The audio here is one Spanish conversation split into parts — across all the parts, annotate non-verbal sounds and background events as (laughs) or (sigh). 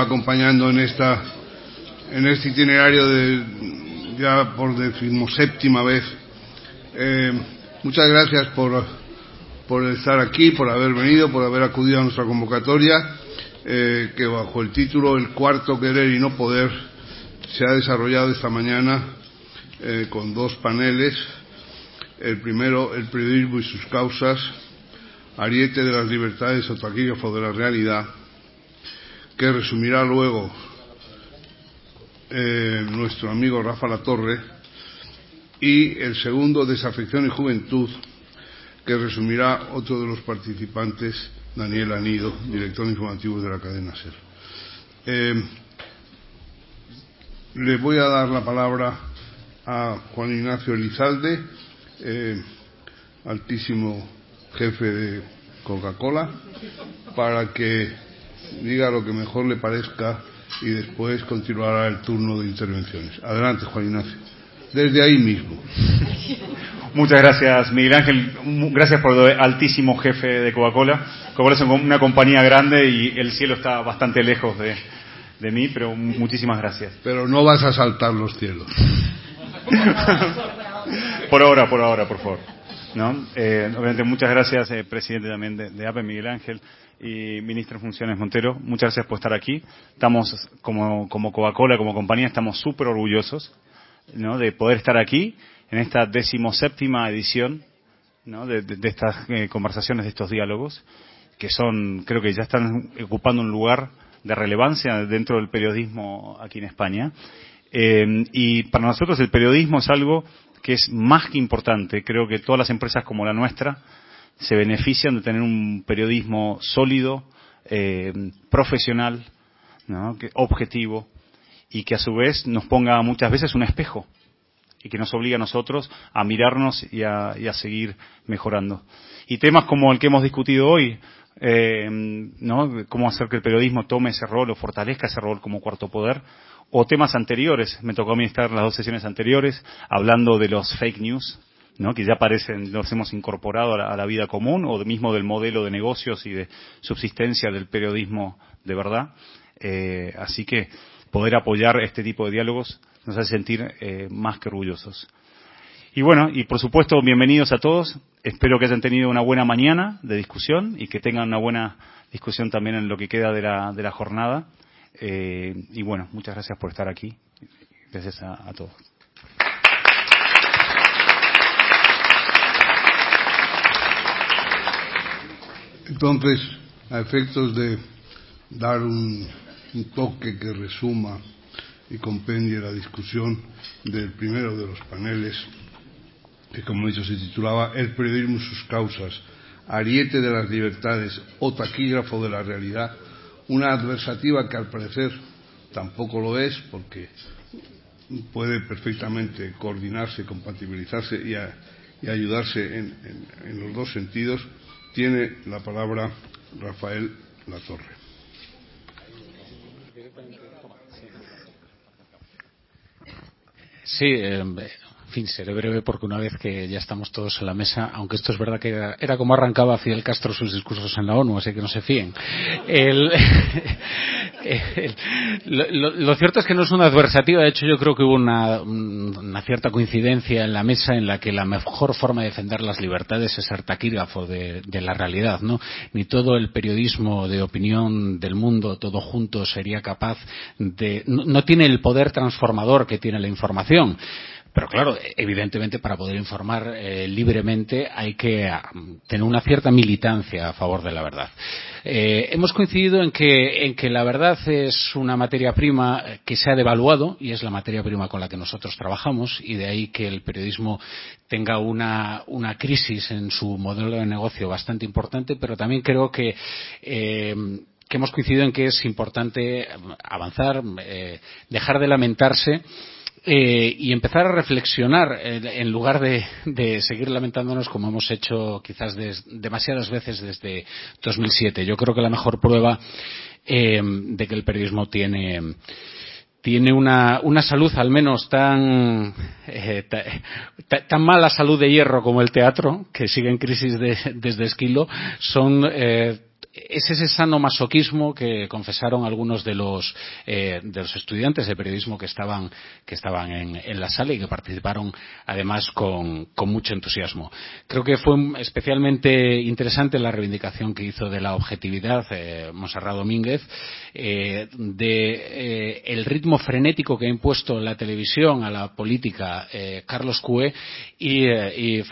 acompañando en esta en este itinerario de ya por decimoséptima vez. Eh, muchas gracias por, por estar aquí, por haber venido, por haber acudido a nuestra convocatoria, eh, que bajo el título El cuarto querer y no poder se ha desarrollado esta mañana eh, con dos paneles. El primero, el periodismo y sus causas, ariete de las libertades o taquígrafo de la realidad, que resumirá luego eh, nuestro amigo Rafa Latorre, y el segundo, Desafección y Juventud, que resumirá otro de los participantes, Daniel Anido, director informativo de la cadena SER. Eh, le voy a dar la palabra a Juan Ignacio Elizalde, eh, altísimo jefe de Coca-Cola, para que diga lo que mejor le parezca y después continuará el turno de intervenciones. Adelante, Juan Ignacio. Desde ahí mismo. (laughs) Muchas gracias, Miguel Ángel. Gracias por el altísimo jefe de Coca-Cola. Coca-Cola es una compañía grande y el cielo está bastante lejos de, de mí, pero muchísimas gracias. Pero no vas a saltar los cielos. (laughs) por ahora, por ahora, por favor. ¿No? Eh, obviamente, muchas gracias, eh, presidente también de, de, APE, Miguel Ángel, y ministro en funciones Montero. Muchas gracias por estar aquí. Estamos, como, como Coca-Cola, como compañía, estamos súper orgullosos de poder estar aquí en esta decimoséptima edición de, estas eh, conversaciones, de estos diálogos, que son, creo que ya están ocupando un lugar de relevancia dentro del periodismo aquí en España. Eh, y para nosotros el periodismo es algo que es más que importante. Creo que todas las empresas como la nuestra se benefician de tener un periodismo sólido, eh, profesional, ¿no? que, objetivo y que a su vez nos ponga muchas veces un espejo y que nos obliga a nosotros a mirarnos y a, seguir mejorando. Y temas como el que hemos discutido hoy, eh, ¿no? Cómo hacer que el periodismo tome ese rol o fortalezca ese rol como cuarto poder, o temas anteriores. Me tocó a mí estar las dos sesiones anteriores hablando de los fake news, ¿no? que ya parecen, los hemos incorporado a la, vida común, o mismo del modelo de negocios y de subsistencia del periodismo de verdad. Eh, así que poder apoyar este tipo de diálogos nos hace sentir eh, más que orgullosos. Y bueno, y por supuesto, bienvenidos a todos. Espero que hayan tenido una buena mañana de discusión y que tengan una buena discusión también en lo que queda de la, de la jornada. Eh, y bueno, muchas gracias por estar aquí. Gracias a todos. Entonces, a efectos de dar un, toque que resuma y compendie la discusión del primero de los paneles, que como he dicho se titulaba El periodismo y sus causas, ariete de las libertades o taquígrafo de la realidad, una adversativa que al parecer tampoco lo es porque puede perfectamente coordinarse, compatibilizarse y, ayudarse en, los dos sentidos, tiene la palabra Rafael Latorre. Sí, eh, fin, seré breve porque una vez que ya estamos todos en la mesa, aunque esto es verdad que era, era como arrancaba Fidel Castro sus discursos en la ONU, así que no se fíen. (laughs) Lo, cierto es que no es una adversativa, de hecho yo creo que hubo una, cierta coincidencia en la mesa en la que la mejor forma de defender las libertades es ser taquígrafo de, la realidad, ¿no? Ni todo el periodismo de opinión del mundo, todo junto, sería capaz de... no tiene el poder transformador que tiene la información pero claro, evidentemente para poder informar eh, libremente hay que uh, tener una cierta militancia a favor de la verdad. Eh, hemos coincidido en que, en que la verdad es una materia prima que se ha devaluado y es la materia prima con la que nosotros trabajamos y de ahí que el periodismo tenga una, crisis en su modelo de negocio bastante importante, pero también creo que eh, hemos coincidido en que es importante avanzar, eh, dejar de lamentarse eh, y empezar a reflexionar eh, en lugar de, seguir lamentándonos como hemos hecho quizás demasiadas veces desde 2007. Yo creo que la mejor prueba eh, de que el periodismo tiene tiene una, una salud al menos tan, eh, ta, tan mala salud de hierro como el teatro, que sigue en crisis de, desde Esquilo, son eh, es ese sano masoquismo que confesaron algunos de los, eh, de los estudiantes de periodismo que estaban, que estaban en, en la sala y que participaron además con, con, mucho entusiasmo. Creo que fue especialmente interesante la reivindicación que hizo de la objetividad eh, Monserrat Domínguez, eh, de eh, el ritmo frenético que ha impuesto la televisión a la política eh, Carlos Cue y, y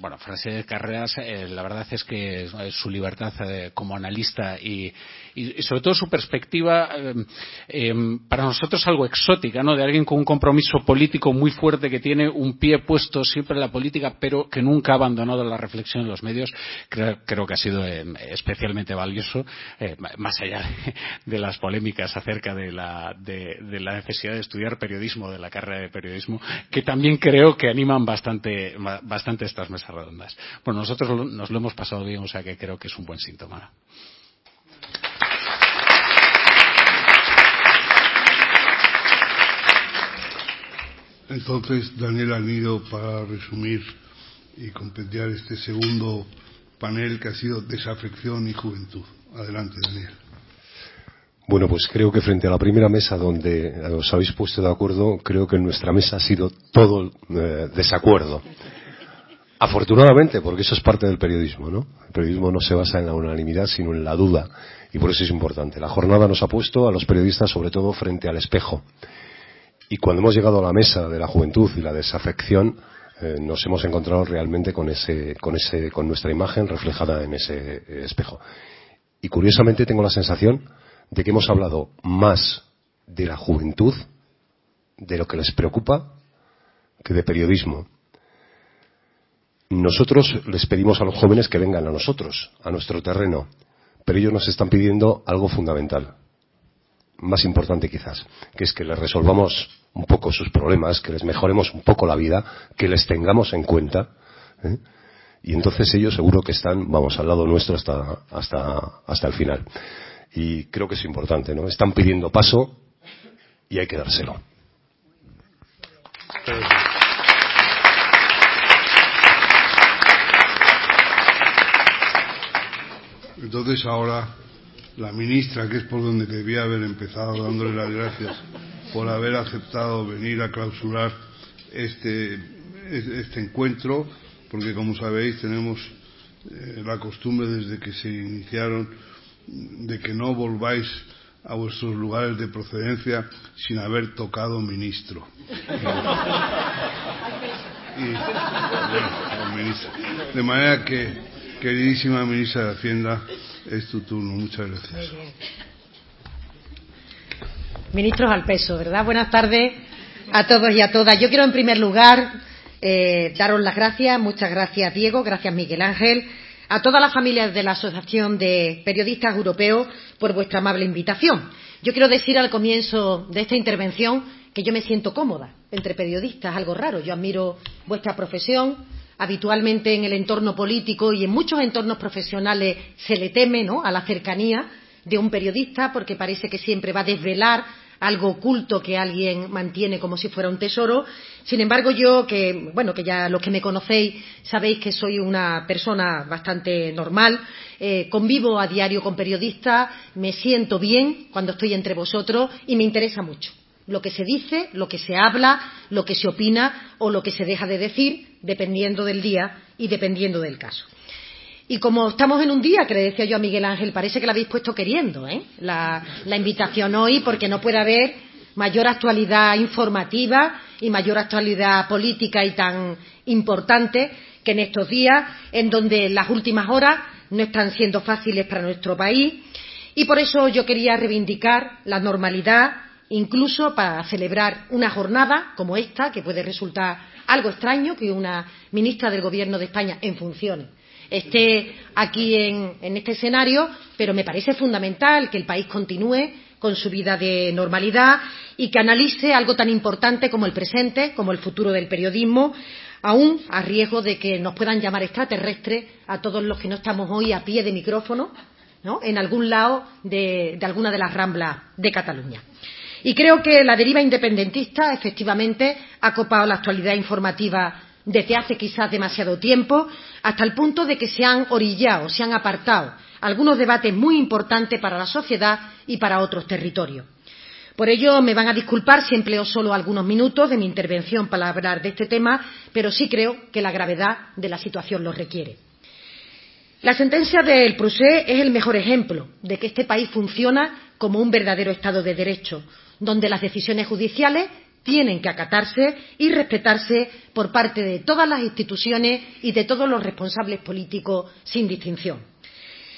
bueno, Francés Carreras, la verdad es que su libertad como analista y, y, sobre todo su perspectiva eh, eh, para nosotros algo exótica, ¿no? De alguien con un compromiso político muy fuerte que tiene un pie puesto siempre en la política, pero que nunca ha abandonado la reflexión en los medios. Creo, creo que ha sido eh, especialmente valioso, eh, más allá de, las polémicas acerca de la, de, de la necesidad de estudiar periodismo, de la carrera de periodismo, que también creo que animan bastante, bastante estas mesas redondas. Bueno, nosotros nos lo hemos pasado bien, o sea que creo que es un buen síntoma. Entonces, Daniel Anido, para resumir y compendiar este segundo panel que ha sido desafección y juventud. Adelante, Daniel. Bueno, pues creo que frente a la primera mesa donde os habéis puesto de acuerdo, creo que en nuestra mesa ha sido todo eh, desacuerdo. Afortunadamente, porque eso es parte del periodismo, ¿no? El periodismo no se basa en la unanimidad, sino en la duda, y por eso es importante. La jornada nos ha puesto a los periodistas, sobre todo, frente al espejo. Y cuando hemos llegado a la mesa de la juventud y la desafección, eh, nos hemos encontrado realmente con, ese, con, ese, con nuestra imagen reflejada en ese eh, espejo. Y curiosamente tengo la sensación de que hemos hablado más de la juventud, de lo que les preocupa, que de periodismo. Nosotros les pedimos a los jóvenes que vengan a nosotros, a nuestro terreno, pero ellos nos están pidiendo algo fundamental, más importante quizás, que es que les resolvamos un poco sus problemas, que les mejoremos un poco la vida, que les tengamos en cuenta. ¿eh? Y entonces ellos seguro que están, vamos, al lado nuestro hasta, hasta, hasta el final. Y creo que es importante, ¿no? Están pidiendo paso y hay que dárselo. Entonces ahora la ministra, que es por donde debía haber empezado dándole las gracias por haber aceptado venir a clausurar este, este encuentro, porque como sabéis tenemos eh, la costumbre desde que se iniciaron de que no volváis a vuestros lugares de procedencia sin haber tocado ministro. Y, bueno, de manera que, queridísima ministra de Hacienda, es tu turno. Muchas gracias. Ministros al peso, ¿verdad? Buenas tardes a todos y a todas. Yo quiero, en primer lugar, eh, daros las gracias. Muchas gracias, Diego. Gracias, Miguel Ángel. A todas las familias de la Asociación de Periodistas Europeos por vuestra amable invitación. Yo quiero decir al comienzo de esta intervención que yo me siento cómoda entre periodistas, algo raro. Yo admiro vuestra profesión. Habitualmente en el entorno político y en muchos entornos profesionales se le teme a la cercanía de un periodista porque parece que siempre va a desvelar algo oculto que alguien mantiene como si fuera un tesoro. Sin embargo, yo, que, bueno, que ya los que me conocéis sabéis que soy una persona bastante normal, eh, convivo a diario con periodistas, me siento bien cuando estoy entre vosotros y me interesa mucho lo que se dice, lo que se habla, lo que se opina o lo que se deja de decir, dependiendo del día y dependiendo del caso. Y como estamos en un día, que le decía yo a Miguel Ángel, parece que la habéis puesto queriendo, ¿eh? la, la invitación hoy, porque no puede haber mayor actualidad informativa y mayor actualidad política y tan importante que en estos días, en donde las últimas horas no están siendo fáciles para nuestro país. Y por eso yo quería reivindicar la normalidad, incluso para celebrar una jornada como esta, que puede resultar algo extraño que una ministra del Gobierno de España en funciones esté aquí en, este escenario, pero me parece fundamental que el país continúe con su vida de normalidad y que analice algo tan importante como el presente, como el futuro del periodismo, aún a riesgo de que nos puedan llamar extraterrestres a todos los que no estamos hoy a pie de micrófono ¿no? en algún lado de alguna de las ramblas de Cataluña. Y creo que la deriva independentista efectivamente ha copado la actualidad informativa desde hace quizás demasiado tiempo, hasta el punto de que se han orillado, se han apartado algunos debates muy importantes para la sociedad y para otros territorios. Por ello, me van a disculpar si empleo solo algunos minutos de mi intervención para hablar de este tema, pero sí creo que la gravedad de la situación lo requiere. La sentencia del Procés es el mejor ejemplo de que este país funciona como un verdadero Estado de Derecho, donde las decisiones judiciales tienen que acatarse y respetarse por parte de todas las instituciones y de todos los responsables políticos sin distinción.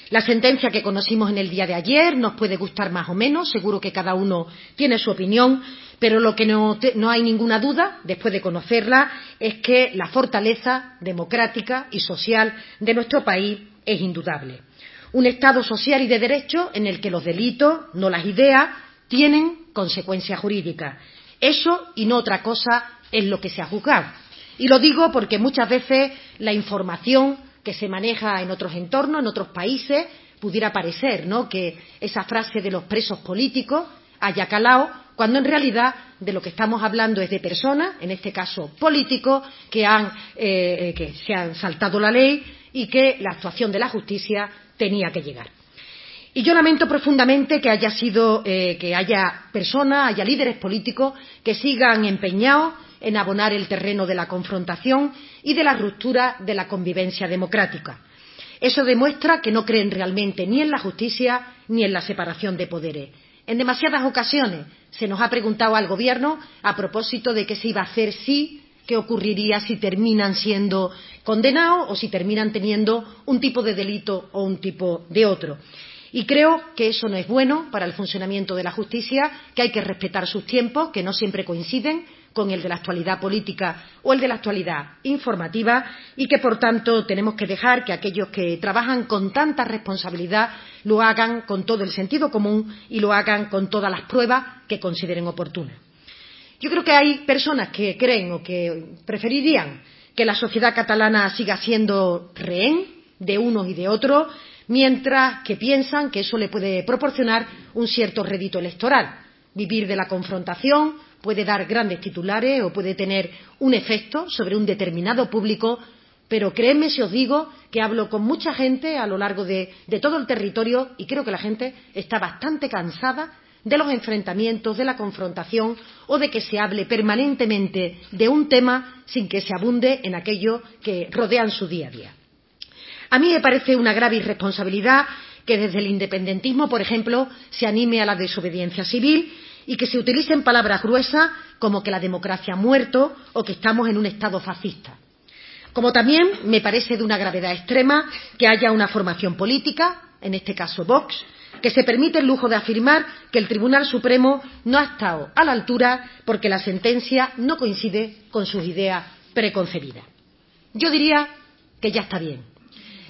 La sentencia que conocimos en el día de ayer nos puede gustar más o menos, seguro que cada uno tiene su opinión, pero lo que no, hay ninguna duda, después de conocerla, es que la fortaleza democrática y social de nuestro país es indudable. Un Estado social y de derecho en el que los delitos, no las ideas, tienen consecuencias jurídicas. Eso y no otra cosa es lo que se ha juzgado. Y lo digo porque muchas veces la información que se maneja en otros entornos, en otros países, pudiera parecer ¿no? que esa frase de los presos políticos haya calado, cuando en realidad de lo que estamos hablando es de personas, en este caso políticos, que, eh, eh, que se han saltado la ley y que la actuación de la justicia tenía que llegar. Y yo lamento profundamente que haya sido, eh, que haya personas, haya líderes políticos que sigan empeñados en abonar el terreno de la confrontación y de la ruptura de la convivencia democrática. Eso demuestra que no creen realmente ni en la justicia ni en la separación de poderes. En demasiadas ocasiones se nos ha preguntado al Gobierno a propósito de qué se iba a hacer si, qué ocurriría si terminan siendo condenados o si terminan teniendo un tipo de delito o un tipo de otro. Y creo que eso no es bueno para el funcionamiento de la justicia, que hay que respetar sus tiempos, que no siempre coinciden, con el de la actualidad política o el de la actualidad informativa y que, por tanto, tenemos que dejar que aquellos que trabajan con tanta responsabilidad lo hagan con todo el sentido común y lo hagan con todas las pruebas que consideren oportunas. Yo creo que hay personas que creen o que preferirían que la sociedad catalana siga siendo rehén de unos y de otros, mientras que piensan que eso le puede proporcionar un cierto rédito electoral, vivir de la confrontación, puede dar grandes titulares o puede tener un efecto sobre un determinado público, pero créanme si os digo que hablo con mucha gente a lo largo de, de todo el territorio y creo que la gente está bastante cansada de los enfrentamientos, de la confrontación o de que se hable permanentemente de un tema sin que se abunde en aquello que rodean su día a día. A mí me parece una grave irresponsabilidad que desde el independentismo, por ejemplo, se anime a la desobediencia civil y que se utilicen palabras gruesas como que la democracia ha muerto o que estamos en un Estado fascista. Como también me parece de una gravedad extrema que haya una formación política, en este caso Vox, que se permite el lujo de afirmar que el Tribunal Supremo no ha estado a la altura porque la sentencia no coincide con sus ideas preconcebidas. Yo diría que ya está bien.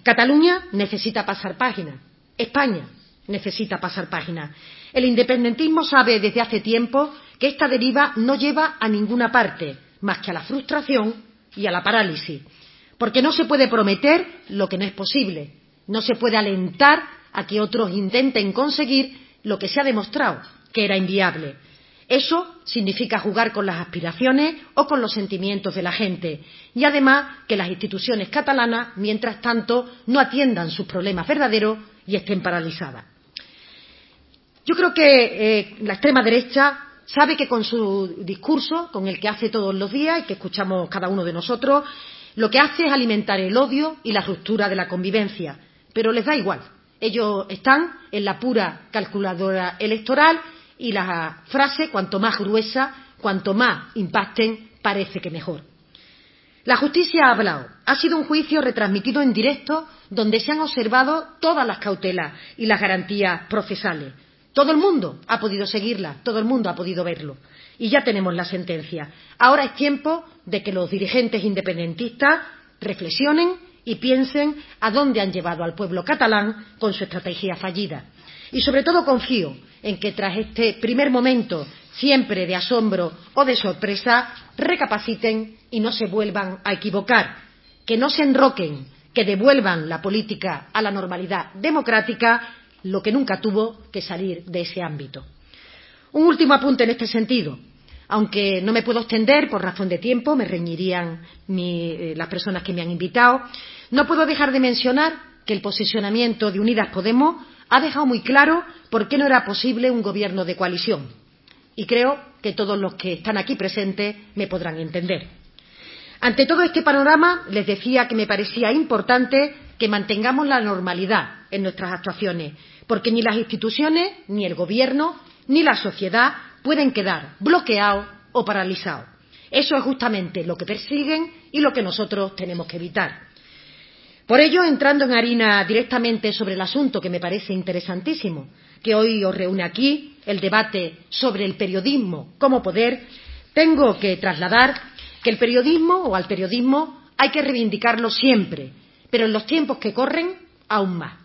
Cataluña necesita pasar página. España necesita pasar página. El independentismo sabe desde hace tiempo que esta deriva no lleva a ninguna parte más que a la frustración y a la parálisis, porque no se puede prometer lo que no es posible, no se puede alentar a que otros intenten conseguir lo que se ha demostrado que era inviable. Eso significa jugar con las aspiraciones o con los sentimientos de la gente y además que las instituciones catalanas, mientras tanto, no atiendan sus problemas verdaderos y estén paralizadas. Yo creo que eh, la extrema derecha sabe que con su discurso, con el que hace todos los días y que escuchamos cada uno de nosotros, lo que hace es alimentar el odio y la ruptura de la convivencia. Pero les da igual. Ellos están en la pura calculadora electoral y la frase, cuanto más gruesa, cuanto más impacten, parece que mejor. La justicia ha hablado. Ha sido un juicio retransmitido en directo donde se han observado todas las cautelas y las garantías procesales. Todo el mundo ha podido seguirla, todo el mundo ha podido verlo. Y ya tenemos la sentencia. Ahora es tiempo de que los dirigentes independentistas reflexionen y piensen a dónde han llevado al pueblo catalán con su estrategia fallida. Y sobre todo confío en que tras este primer momento, siempre de asombro o de sorpresa, recapaciten y no se vuelvan a equivocar, que no se enroquen, que devuelvan la política a la normalidad democrática lo que nunca tuvo que salir de ese ámbito. Un último apunte en este sentido. Aunque no me puedo extender por razón de tiempo, me reñirían mi, eh, las personas que me han invitado, no puedo dejar de mencionar que el posicionamiento de Unidas Podemos ha dejado muy claro por qué no era posible un gobierno de coalición. Y creo que todos los que están aquí presentes me podrán entender. Ante todo este panorama, les decía que me parecía importante que mantengamos la normalidad en nuestras actuaciones, porque ni las instituciones, ni el Gobierno, ni la sociedad pueden quedar bloqueados o paralizados. Eso es justamente lo que persiguen y lo que nosotros tenemos que evitar. Por ello, entrando en harina directamente sobre el asunto que me parece interesantísimo, que hoy os reúne aquí, el debate sobre el periodismo como poder, tengo que trasladar que el periodismo o al periodismo hay que reivindicarlo siempre, pero en los tiempos que corren aún más.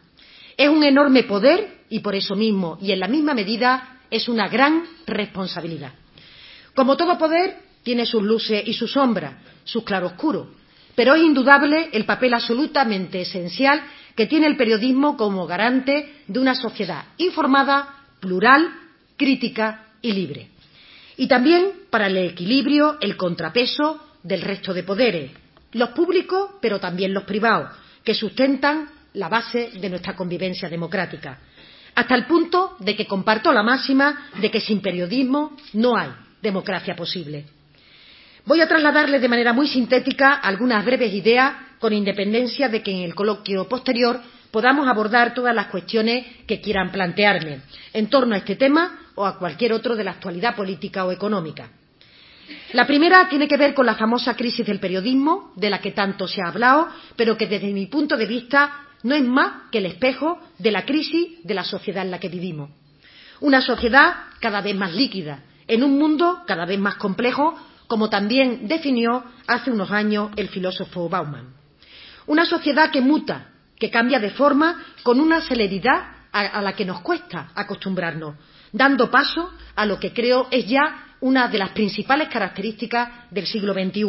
Es un enorme poder y por eso mismo y en la misma medida es una gran responsabilidad. Como todo poder, tiene sus luces y sus sombras, sus claroscuros, pero es indudable el papel absolutamente esencial que tiene el periodismo como garante de una sociedad informada, plural, crítica y libre. Y también para el equilibrio, el contrapeso del resto de poderes, los públicos, pero también los privados, que sustentan la base de nuestra convivencia democrática, hasta el punto de que comparto la máxima de que sin periodismo no hay democracia posible. Voy a trasladarles de manera muy sintética algunas breves ideas, con independencia de que en el coloquio posterior podamos abordar todas las cuestiones que quieran plantearme en torno a este tema o a cualquier otro de la actualidad política o económica. La primera tiene que ver con la famosa crisis del periodismo, de la que tanto se ha hablado, pero que desde mi punto de vista no es más que el espejo de la crisis de la sociedad en la que vivimos. Una sociedad cada vez más líquida, en un mundo cada vez más complejo como también definió hace unos años el filósofo Bauman. Una sociedad que muta, que cambia de forma con una celeridad a, la que nos cuesta acostumbrarnos, dando paso a lo que creo es ya una de las principales características del siglo XXI,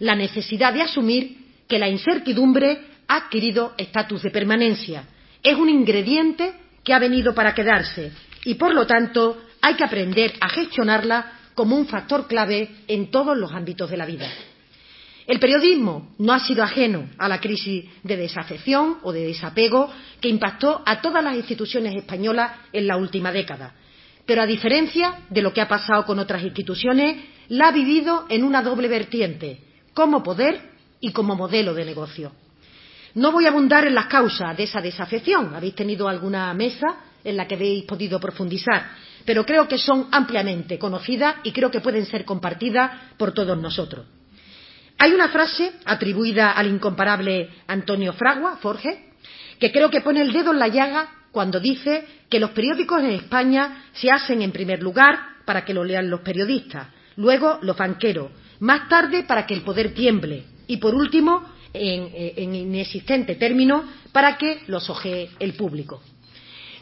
la necesidad de asumir que la incertidumbre ha adquirido estatus de permanencia. Es un ingrediente que ha venido para quedarse y, por lo tanto, hay que aprender a gestionarla como un factor clave en todos los ámbitos de la vida. El periodismo no ha sido ajeno a la crisis de desafección o de desapego que impactó a todas las instituciones españolas en la última década. Pero a diferencia de lo que ha pasado con otras instituciones, la ha vivido en una doble vertiente, como poder y como modelo de negocio. No voy a abundar en las causas de esa desafección. Habéis tenido alguna mesa en la que habéis podido profundizar pero creo que son ampliamente conocidas y creo que pueden ser compartidas por todos nosotros. Hay una frase atribuida al incomparable Antonio Fragua, Forge, que creo que pone el dedo en la llaga cuando dice que los periódicos en España se hacen en primer lugar para que lo lean los periodistas, luego los banqueros, más tarde para que el poder tiemble y, por último, en, en inexistente término, para que los ojee el público.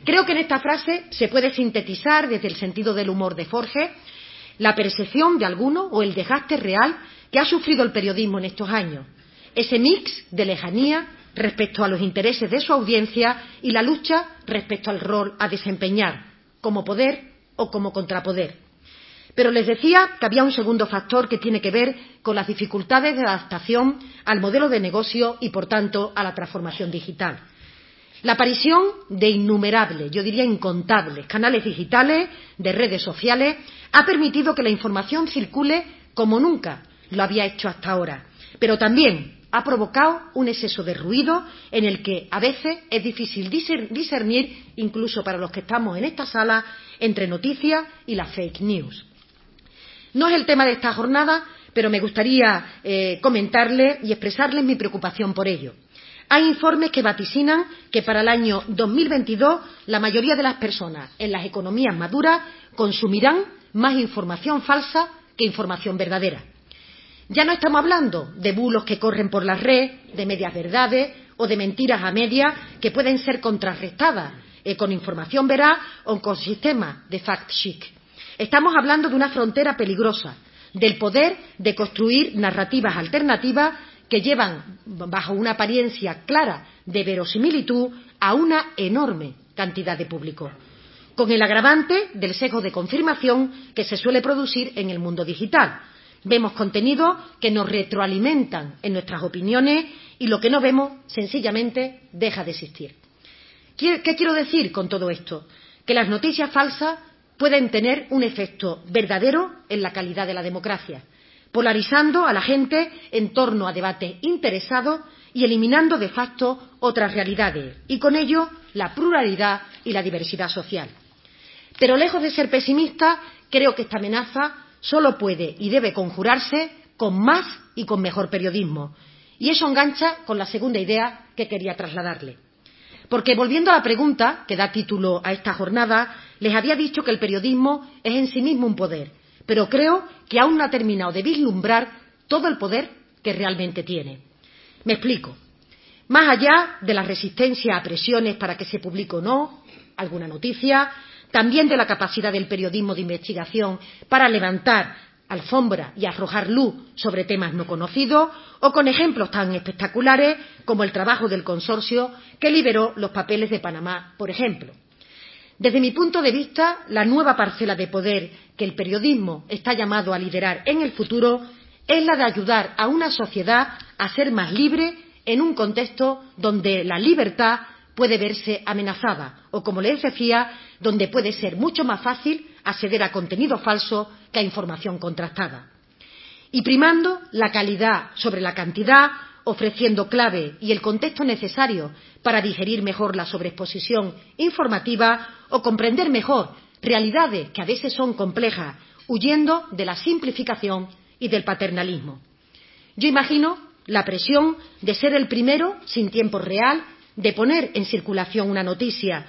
Creo que en esta frase se puede sintetizar, desde el sentido del humor de Forge, la percepción de alguno o el desgaste real que ha sufrido el periodismo en estos años. Ese mix de lejanía respecto a los intereses de su audiencia y la lucha respecto al rol a desempeñar, como poder o como contrapoder. Pero les decía que había un segundo factor que tiene que ver con las dificultades de adaptación al modelo de negocio y, por tanto, a la transformación digital. La aparición de innumerables, yo diría incontables, canales digitales, de redes sociales, ha permitido que la información circule como nunca lo había hecho hasta ahora, pero también ha provocado un exceso de ruido en el que a veces es difícil discernir, incluso para los que estamos en esta sala, entre noticias y la fake news. No es el tema de esta jornada, pero me gustaría eh, comentarle y expresarles mi preocupación por ello. Hay informes que vaticinan que para el año 2022 la mayoría de las personas en las economías maduras consumirán más información falsa que información verdadera. Ya no estamos hablando de bulos que corren por la red, de medias verdades o de mentiras a medias que pueden ser contrarrestadas eh, con información veraz o con sistemas de fact-check. Estamos hablando de una frontera peligrosa, del poder de construir narrativas alternativas que llevan, bajo una apariencia clara de verosimilitud, a una enorme cantidad de público, con el agravante del sesgo de confirmación que se suele producir en el mundo digital. Vemos contenidos que nos retroalimentan en nuestras opiniones y lo que no vemos sencillamente deja de existir. ¿Qué quiero decir con todo esto? Que las noticias falsas pueden tener un efecto verdadero en la calidad de la democracia, polarizando a la gente en torno a debates interesados y eliminando de facto otras realidades, y con ello la pluralidad y la diversidad social. Pero lejos de ser pesimista, creo que esta amenaza solo puede y debe conjurarse con más y con mejor periodismo. Y eso engancha con la segunda idea que quería trasladarle. Porque volviendo a la pregunta que da título a esta jornada, les había dicho que el periodismo es en sí mismo un poder, pero creo que aún no ha terminado de vislumbrar todo el poder que realmente tiene. Me explico. Más allá de la resistencia a presiones para que se publique o no alguna noticia, también de la capacidad del periodismo de investigación para levantar alfombra y arrojar luz sobre temas no conocidos, o con ejemplos tan espectaculares como el trabajo del consorcio que liberó los papeles de Panamá, por ejemplo. Desde mi punto de vista, la nueva parcela de poder que el periodismo está llamado a liderar en el futuro es la de ayudar a una sociedad a ser más libre en un contexto donde la libertad puede verse amenazada o, como les decía, donde puede ser mucho más fácil acceder a contenido falso que a información contrastada. Y primando la calidad sobre la cantidad, ofreciendo clave y el contexto necesario para digerir mejor la sobreexposición informativa o comprender mejor realidades que a veces son complejas, huyendo de la simplificación y del paternalismo. Yo imagino la presión de ser el primero, sin tiempo real, de poner en circulación una noticia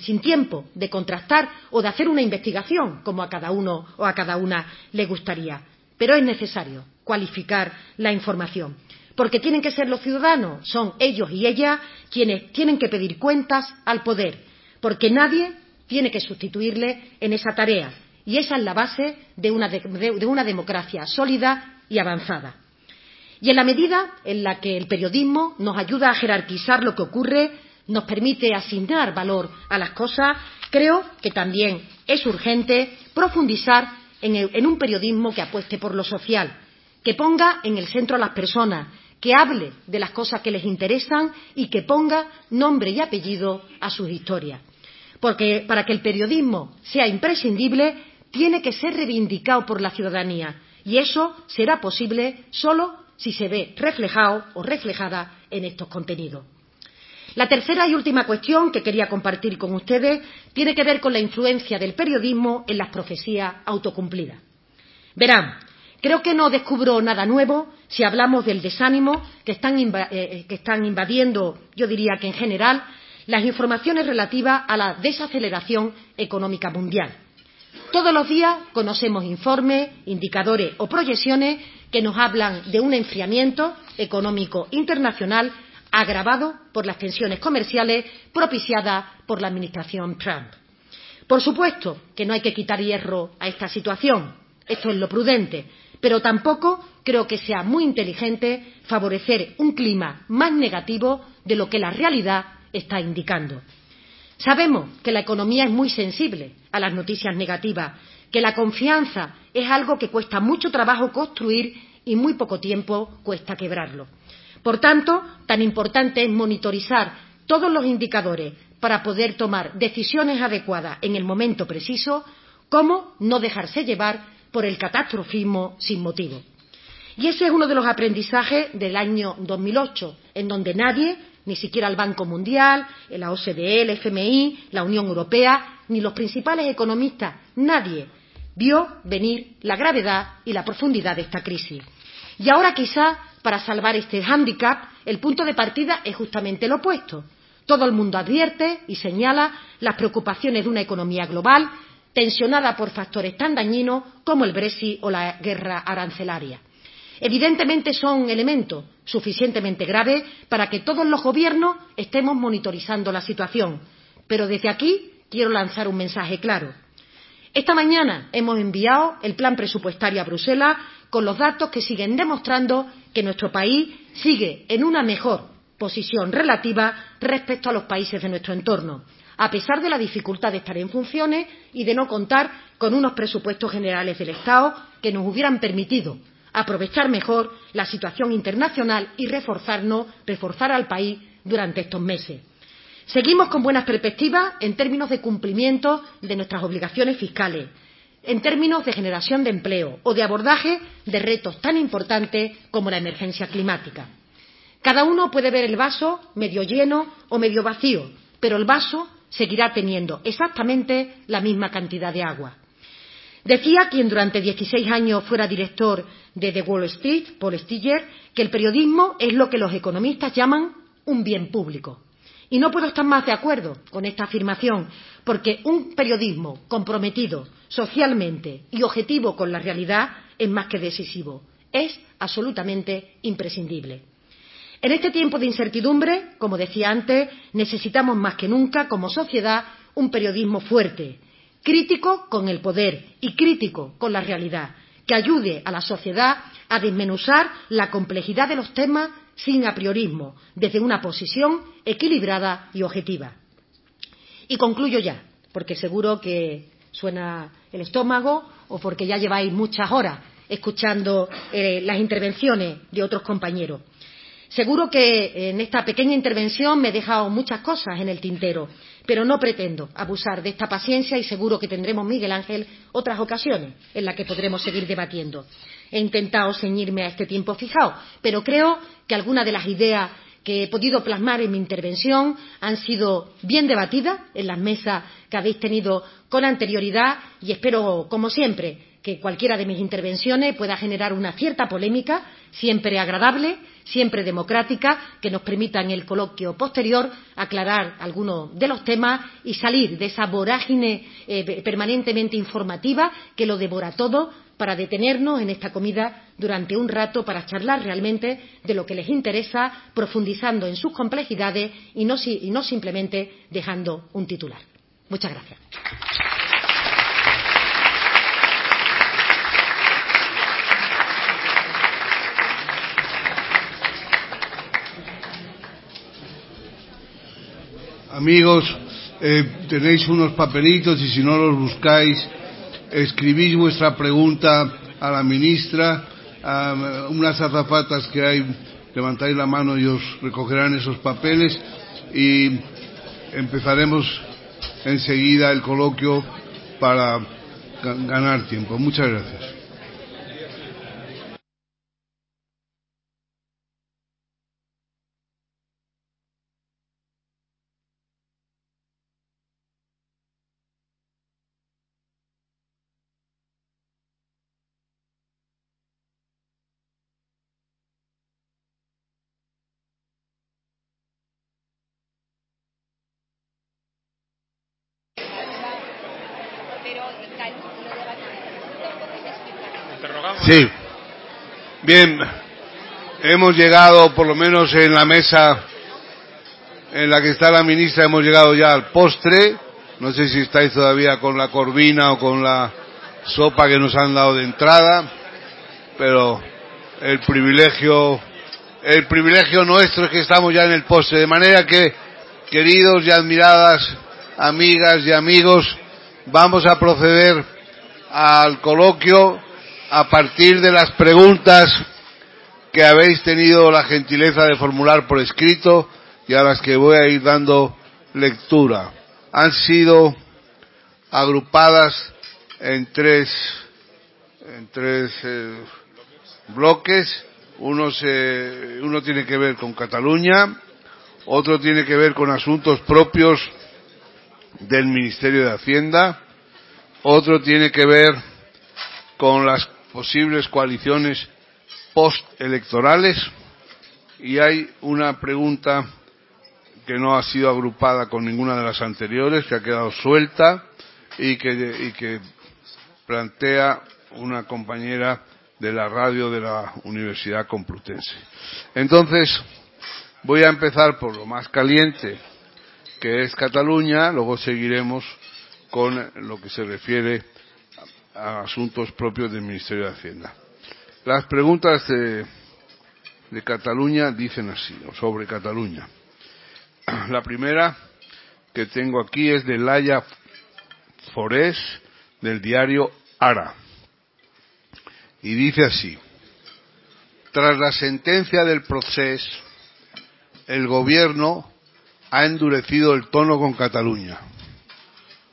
sin tiempo de contrastar o de hacer una investigación como a cada uno o a cada una le gustaría. Pero es necesario cualificar la información, porque tienen que ser los ciudadanos, son ellos y ellas quienes tienen que pedir cuentas al poder, porque nadie tiene que sustituirle en esa tarea. Y esa es la base de una, de, de una democracia sólida y avanzada. Y en la medida en la que el periodismo nos ayuda a jerarquizar lo que ocurre, nos permite asignar valor a las cosas, creo que también es urgente profundizar en un periodismo que apueste por lo social, que ponga en el centro a las personas, que hable de las cosas que les interesan y que ponga nombre y apellido a sus historias. Porque para que el periodismo sea imprescindible, tiene que ser reivindicado por la ciudadanía y eso será posible solo si se ve reflejado o reflejada en estos contenidos. La tercera y última cuestión que quería compartir con ustedes tiene que ver con la influencia del periodismo en las profecías autocumplidas. Verán, creo que no descubro nada nuevo si hablamos del desánimo que están, eh, que están invadiendo, yo diría que en general, las informaciones relativas a la desaceleración económica mundial. Todos los días conocemos informes, indicadores o proyecciones que nos hablan de un enfriamiento económico internacional agravado por las tensiones comerciales propiciadas por la administración Trump. Por supuesto que no hay que quitar hierro a esta situación, esto es lo prudente, pero tampoco creo que sea muy inteligente favorecer un clima más negativo de lo que la realidad está indicando. Sabemos que la economía es muy sensible a las noticias negativas, que la confianza es algo que cuesta mucho trabajo construir y muy poco tiempo cuesta quebrarlo. Por tanto, tan importante es monitorizar todos los indicadores para poder tomar decisiones adecuadas en el momento preciso, como no dejarse llevar por el catastrofismo sin motivo. Y ese es uno de los aprendizajes del año 2008, en donde nadie, ni siquiera el Banco Mundial, la OCDE, el FMI, la Unión Europea, ni los principales economistas, nadie vio venir la gravedad y la profundidad de esta crisis. Y ahora quizá para salvar este hándicap el punto de partida es justamente lo opuesto. Todo el mundo advierte y señala las preocupaciones de una economía global tensionada por factores tan dañinos como el Brexit o la guerra arancelaria. Evidentemente son elementos suficientemente graves para que todos los gobiernos estemos monitorizando la situación. Pero desde aquí quiero lanzar un mensaje claro. Esta mañana hemos enviado el plan presupuestario a Bruselas con los datos que siguen demostrando que nuestro país sigue en una mejor posición relativa respecto a los países de nuestro entorno, a pesar de la dificultad de estar en funciones y de no contar con unos presupuestos generales del Estado que nos hubieran permitido aprovechar mejor la situación internacional y reforzarnos, reforzar al país durante estos meses. Seguimos con buenas perspectivas en términos de cumplimiento de nuestras obligaciones fiscales, en términos de generación de empleo o de abordaje de retos tan importantes como la emergencia climática. Cada uno puede ver el vaso medio lleno o medio vacío, pero el vaso seguirá teniendo exactamente la misma cantidad de agua. Decía quien durante 16 años fuera director de The Wall Street, Paul Stiller, que el periodismo es lo que los economistas llaman un bien público. Y no puedo estar más de acuerdo con esta afirmación, porque un periodismo comprometido socialmente y objetivo con la realidad es más que decisivo, es absolutamente imprescindible. En este tiempo de incertidumbre, como decía antes, necesitamos más que nunca, como sociedad, un periodismo fuerte, crítico con el poder y crítico con la realidad, que ayude a la sociedad a desmenuzar la complejidad de los temas sin apriorismo, desde una posición equilibrada y objetiva. Y concluyo ya, porque seguro que suena el estómago o porque ya lleváis muchas horas escuchando eh, las intervenciones de otros compañeros. Seguro que en esta pequeña intervención me he dejado muchas cosas en el tintero, pero no pretendo abusar de esta paciencia y seguro que tendremos, Miguel Ángel, otras ocasiones en las que podremos seguir debatiendo. He intentado ceñirme a este tiempo fijado, pero creo que algunas de las ideas que he podido plasmar en mi intervención han sido bien debatidas en las mesas que habéis tenido con anterioridad y espero, como siempre, que cualquiera de mis intervenciones pueda generar una cierta polémica, siempre agradable, siempre democrática, que nos permita en el coloquio posterior aclarar algunos de los temas y salir de esa vorágine eh, permanentemente informativa que lo devora todo para detenernos en esta comida durante un rato para charlar realmente de lo que les interesa, profundizando en sus complejidades y no, y no simplemente dejando un titular. Muchas gracias. Amigos, eh, tenéis unos papelitos y si no los buscáis, escribís vuestra pregunta a la ministra, a unas azafatas que hay, levantáis la mano y os recogerán esos papeles y empezaremos enseguida el coloquio para ganar tiempo. Muchas gracias. Sí. Bien, hemos llegado, por lo menos en la mesa en la que está la ministra, hemos llegado ya al postre. No sé si estáis todavía con la corvina o con la sopa que nos han dado de entrada, pero el privilegio, el privilegio nuestro es que estamos ya en el postre. De manera que, queridos y admiradas amigas y amigos, vamos a proceder al coloquio a partir de las preguntas que habéis tenido la gentileza de formular por escrito y a las que voy a ir dando lectura. Han sido agrupadas en tres, en tres eh, bloques. Uno, se, uno tiene que ver con Cataluña, otro tiene que ver con asuntos propios del Ministerio de Hacienda, otro tiene que ver con las posibles coaliciones postelectorales y hay una pregunta que no ha sido agrupada con ninguna de las anteriores, que ha quedado suelta y que, plantea una compañera de la radio de la Universidad Complutense. Entonces, voy a empezar por lo más caliente, que es Cataluña, luego seguiremos con lo que se refiere asuntos propios del Ministerio de Hacienda. Las preguntas de, Cataluña dicen así, o sobre Cataluña. (clears throat) La primera que tengo aquí es de Laia Forés, del diario Ara. Y dice así, tras la sentencia del proceso, el gobierno ha endurecido el tono con Cataluña.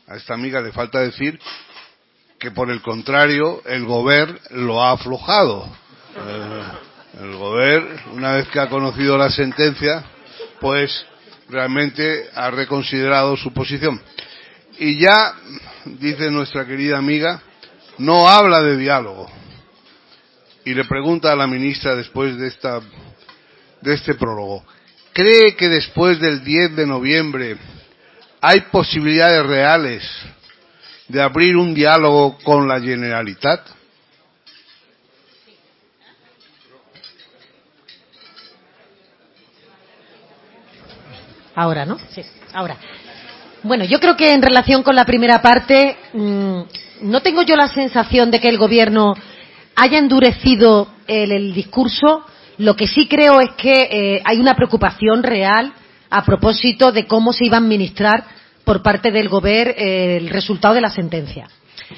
A esta amiga le falta decir que por el contrario el gobierno lo ha aflojado. Eh, el gobierno, una vez que ha conocido la sentencia, pues realmente ha reconsiderado su posición. Y ya, dice nuestra querida amiga, no habla de diálogo. Y le pregunta a la ministra después de esta de este prólogo, ¿cree que después del 10 de noviembre hay posibilidades reales de abrir un diálogo con la Generalitat? Ahora, ¿no? Sí, ahora. Bueno, yo creo que en relación con la primera parte, mmm, no tengo yo la sensación de que el Gobierno haya endurecido el, el discurso. Lo que sí creo es que eh, hay una preocupación real a propósito de cómo se iba a administrar por parte del Gobierno eh, el resultado de la sentencia.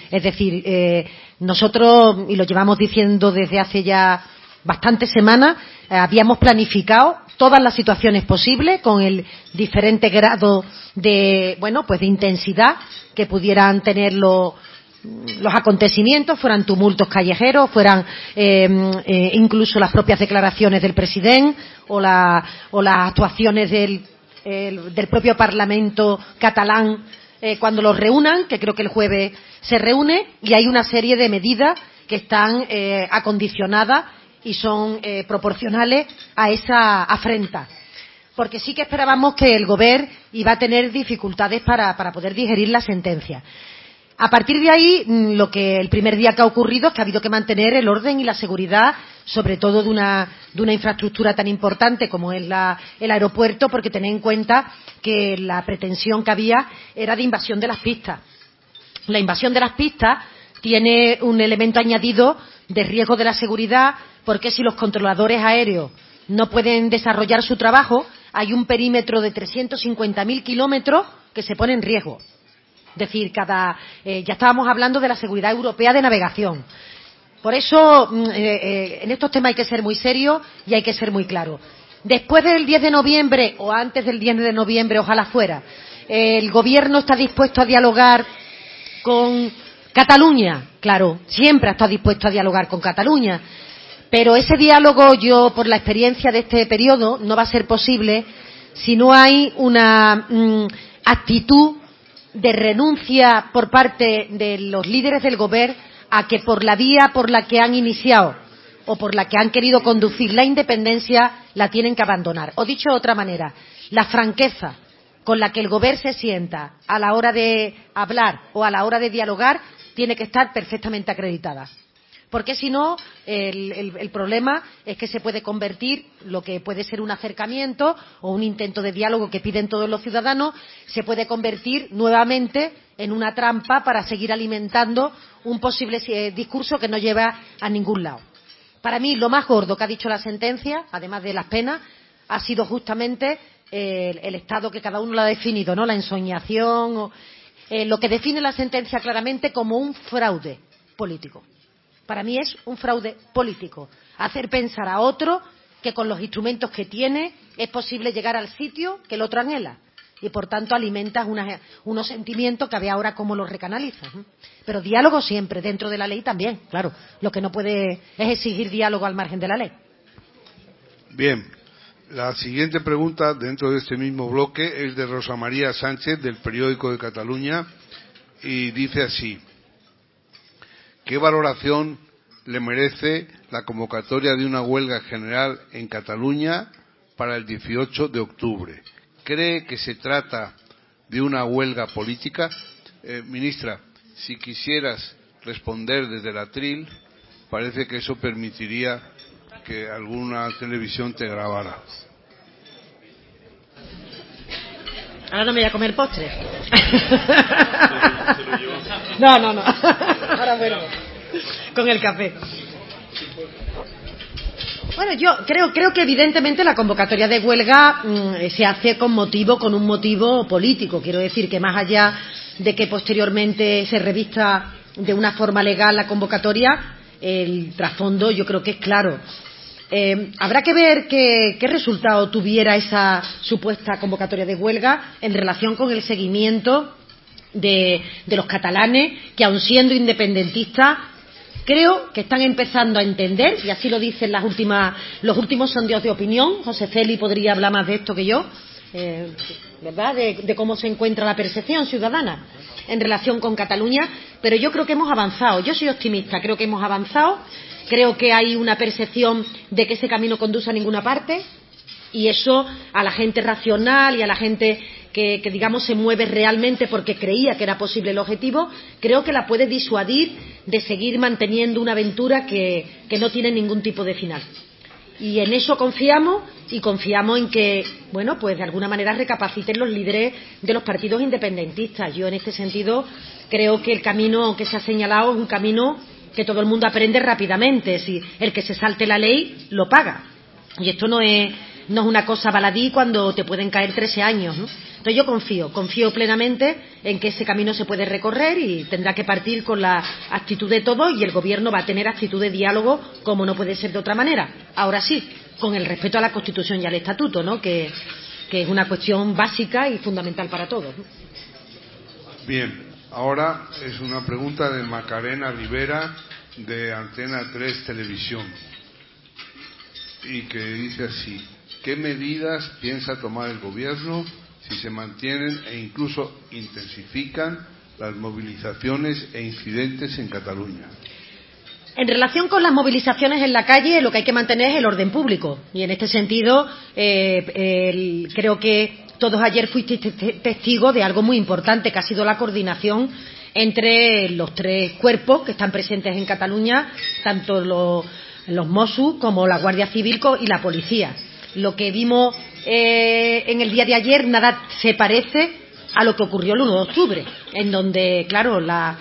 Es decir, eh, nosotros, y lo llevamos diciendo desde hace ya bastantes semanas, eh, habíamos planificado todas las situaciones posibles con el diferente grado de, bueno, pues de intensidad que pudieran tener los, los acontecimientos, fueran tumultos callejeros, fueran incluso las propias declaraciones del presidente o, la, o las actuaciones del, el, del propio Parlamento catalán eh, cuando los reúnan, que creo que el jueves se reúne, y hay una serie de medidas que están eh, acondicionadas y son eh, proporcionales a esa afrenta. Porque sí que esperábamos que el Gobierno iba a tener dificultades para, para poder digerir la sentencia. A partir de ahí, mm, lo que el primer día que ha ocurrido es que ha habido que mantener el orden y la seguridad, sobre todo de una, infraestructura tan importante como es el aeropuerto, porque tener en cuenta que la pretensión que había era de invasión de las pistas. La invasión de las pistas tiene un elemento añadido de riesgo de la seguridad, porque si los controladores aéreos no pueden desarrollar su trabajo, hay un perímetro de 350.000 kilómetros que se pone en riesgo. Decir, cada, eh, ya estábamos hablando de la seguridad europea de navegación. Por eso, mm, eh, eh, en estos temas hay que ser muy serio y hay que ser muy claro. Después del 10 de noviembre o antes del 10 de noviembre, ojalá fuera, el Gobierno está dispuesto a dialogar con Cataluña. Claro, siempre ha estado dispuesto a dialogar con Cataluña. Pero ese diálogo, yo, por la experiencia de este periodo, no va a ser posible si no hay una mmm, actitud de renuncia por parte de los líderes del gobierno a que por la vía por la que han iniciado o por la que han querido conducir la independencia la tienen que abandonar. O dicho de otra manera, la franqueza con la que el gobierno se sienta a la hora de hablar o a la hora de dialogar tiene que estar perfectamente acreditada porque si no el, problema es que se puede convertir lo que puede ser un acercamiento o un intento de diálogo que piden todos los ciudadanos se puede convertir nuevamente en una trampa para seguir alimentando un posible eh, discurso que no lleva a ningún lado. Para mí lo más gordo que ha dicho la sentencia, además de las penas, ha sido justamente el, el estado que cada uno lo ha definido, ¿no? La ensoñación, o, eh, lo que define la sentencia claramente como un fraude político para mí es un fraude político. Hacer pensar a otro que con los instrumentos que tiene es posible llegar al sitio que el otro anhela. Y por tanto alimentas unos sentimientos que a ver ahora cómo los recanalizas. Pero diálogo siempre, dentro de la ley también, claro. Lo que no puede es exigir diálogo al margen de la ley. Bien. La siguiente pregunta dentro de este mismo bloque es de Rosa María Sánchez del periódico de Cataluña y dice así. ¿Qué valoración le merece la convocatoria de una huelga general en Cataluña para el 18 de octubre? ¿Cree que se trata de una huelga política? Eh, ministra, si quisieras responder desde la tril, parece que eso permitiría que alguna televisión te grabara. Ahora no me voy a comer postre. no, no, no. Ahora bueno. Con el café. Bueno, yo creo, creo que evidentemente la convocatoria de huelga mmm, se hace con motivo, con un motivo político. Quiero decir que más allá de que posteriormente se revista de una forma legal la convocatoria, el trasfondo yo creo que es claro. Eh, habrá que ver qué, resultado tuviera esa supuesta convocatoria de huelga en relación con el seguimiento de, los catalanes que, aun siendo independentistas, creo que están empezando a entender, y así lo dicen las últimas, los últimos sondeos de opinión, José Celi podría hablar más de esto que yo, eh, ¿verdad?, de, cómo se encuentra la percepción ciudadana en relación con Cataluña, pero yo creo que hemos avanzado. Yo soy optimista, creo que hemos avanzado, creo que hay una percepción de que ese camino conduce a ninguna parte y eso a la gente racional y a la gente que, digamos se mueve realmente porque creía que era posible el objetivo, creo que la puede disuadir de seguir manteniendo una aventura que, que no tiene ningún tipo de final. Y en eso confiamos y confiamos en que, bueno, pues de alguna manera recapaciten los líderes de los partidos independentistas. Yo en este sentido creo que el camino que se ha señalado es un camino que todo el mundo aprende rápidamente. Si el que se salte la ley lo paga. Y esto no es, no es una cosa baladí cuando te pueden caer 13 años. ¿no? Entonces yo confío, confío plenamente en que ese camino se puede recorrer y tendrá que partir con la actitud de todos y el Gobierno va a tener actitud de diálogo como no puede ser de otra manera. Ahora sí, con el respeto a la Constitución y al Estatuto, ¿no? que, que es una cuestión básica y fundamental para todos. Bien, ahora es una pregunta de Macarena Rivera de Antena 3 Televisión y que dice así, ¿qué medidas piensa tomar el Gobierno si se mantienen e incluso intensifican las movilizaciones e incidentes en Cataluña? En relación con las movilizaciones en la calle, lo que hay que mantener es el orden público. Y en este sentido, eh, creo que todos ayer fuisteis testigos de algo muy importante, que ha sido la coordinación entre los tres cuerpos que están presentes en Cataluña, tanto los, los Mossos como la Guardia Civil y la Policía. Lo que vimos eh, en el día de ayer nada se parece a lo que ocurrió el 1 de octubre, en donde, claro, la,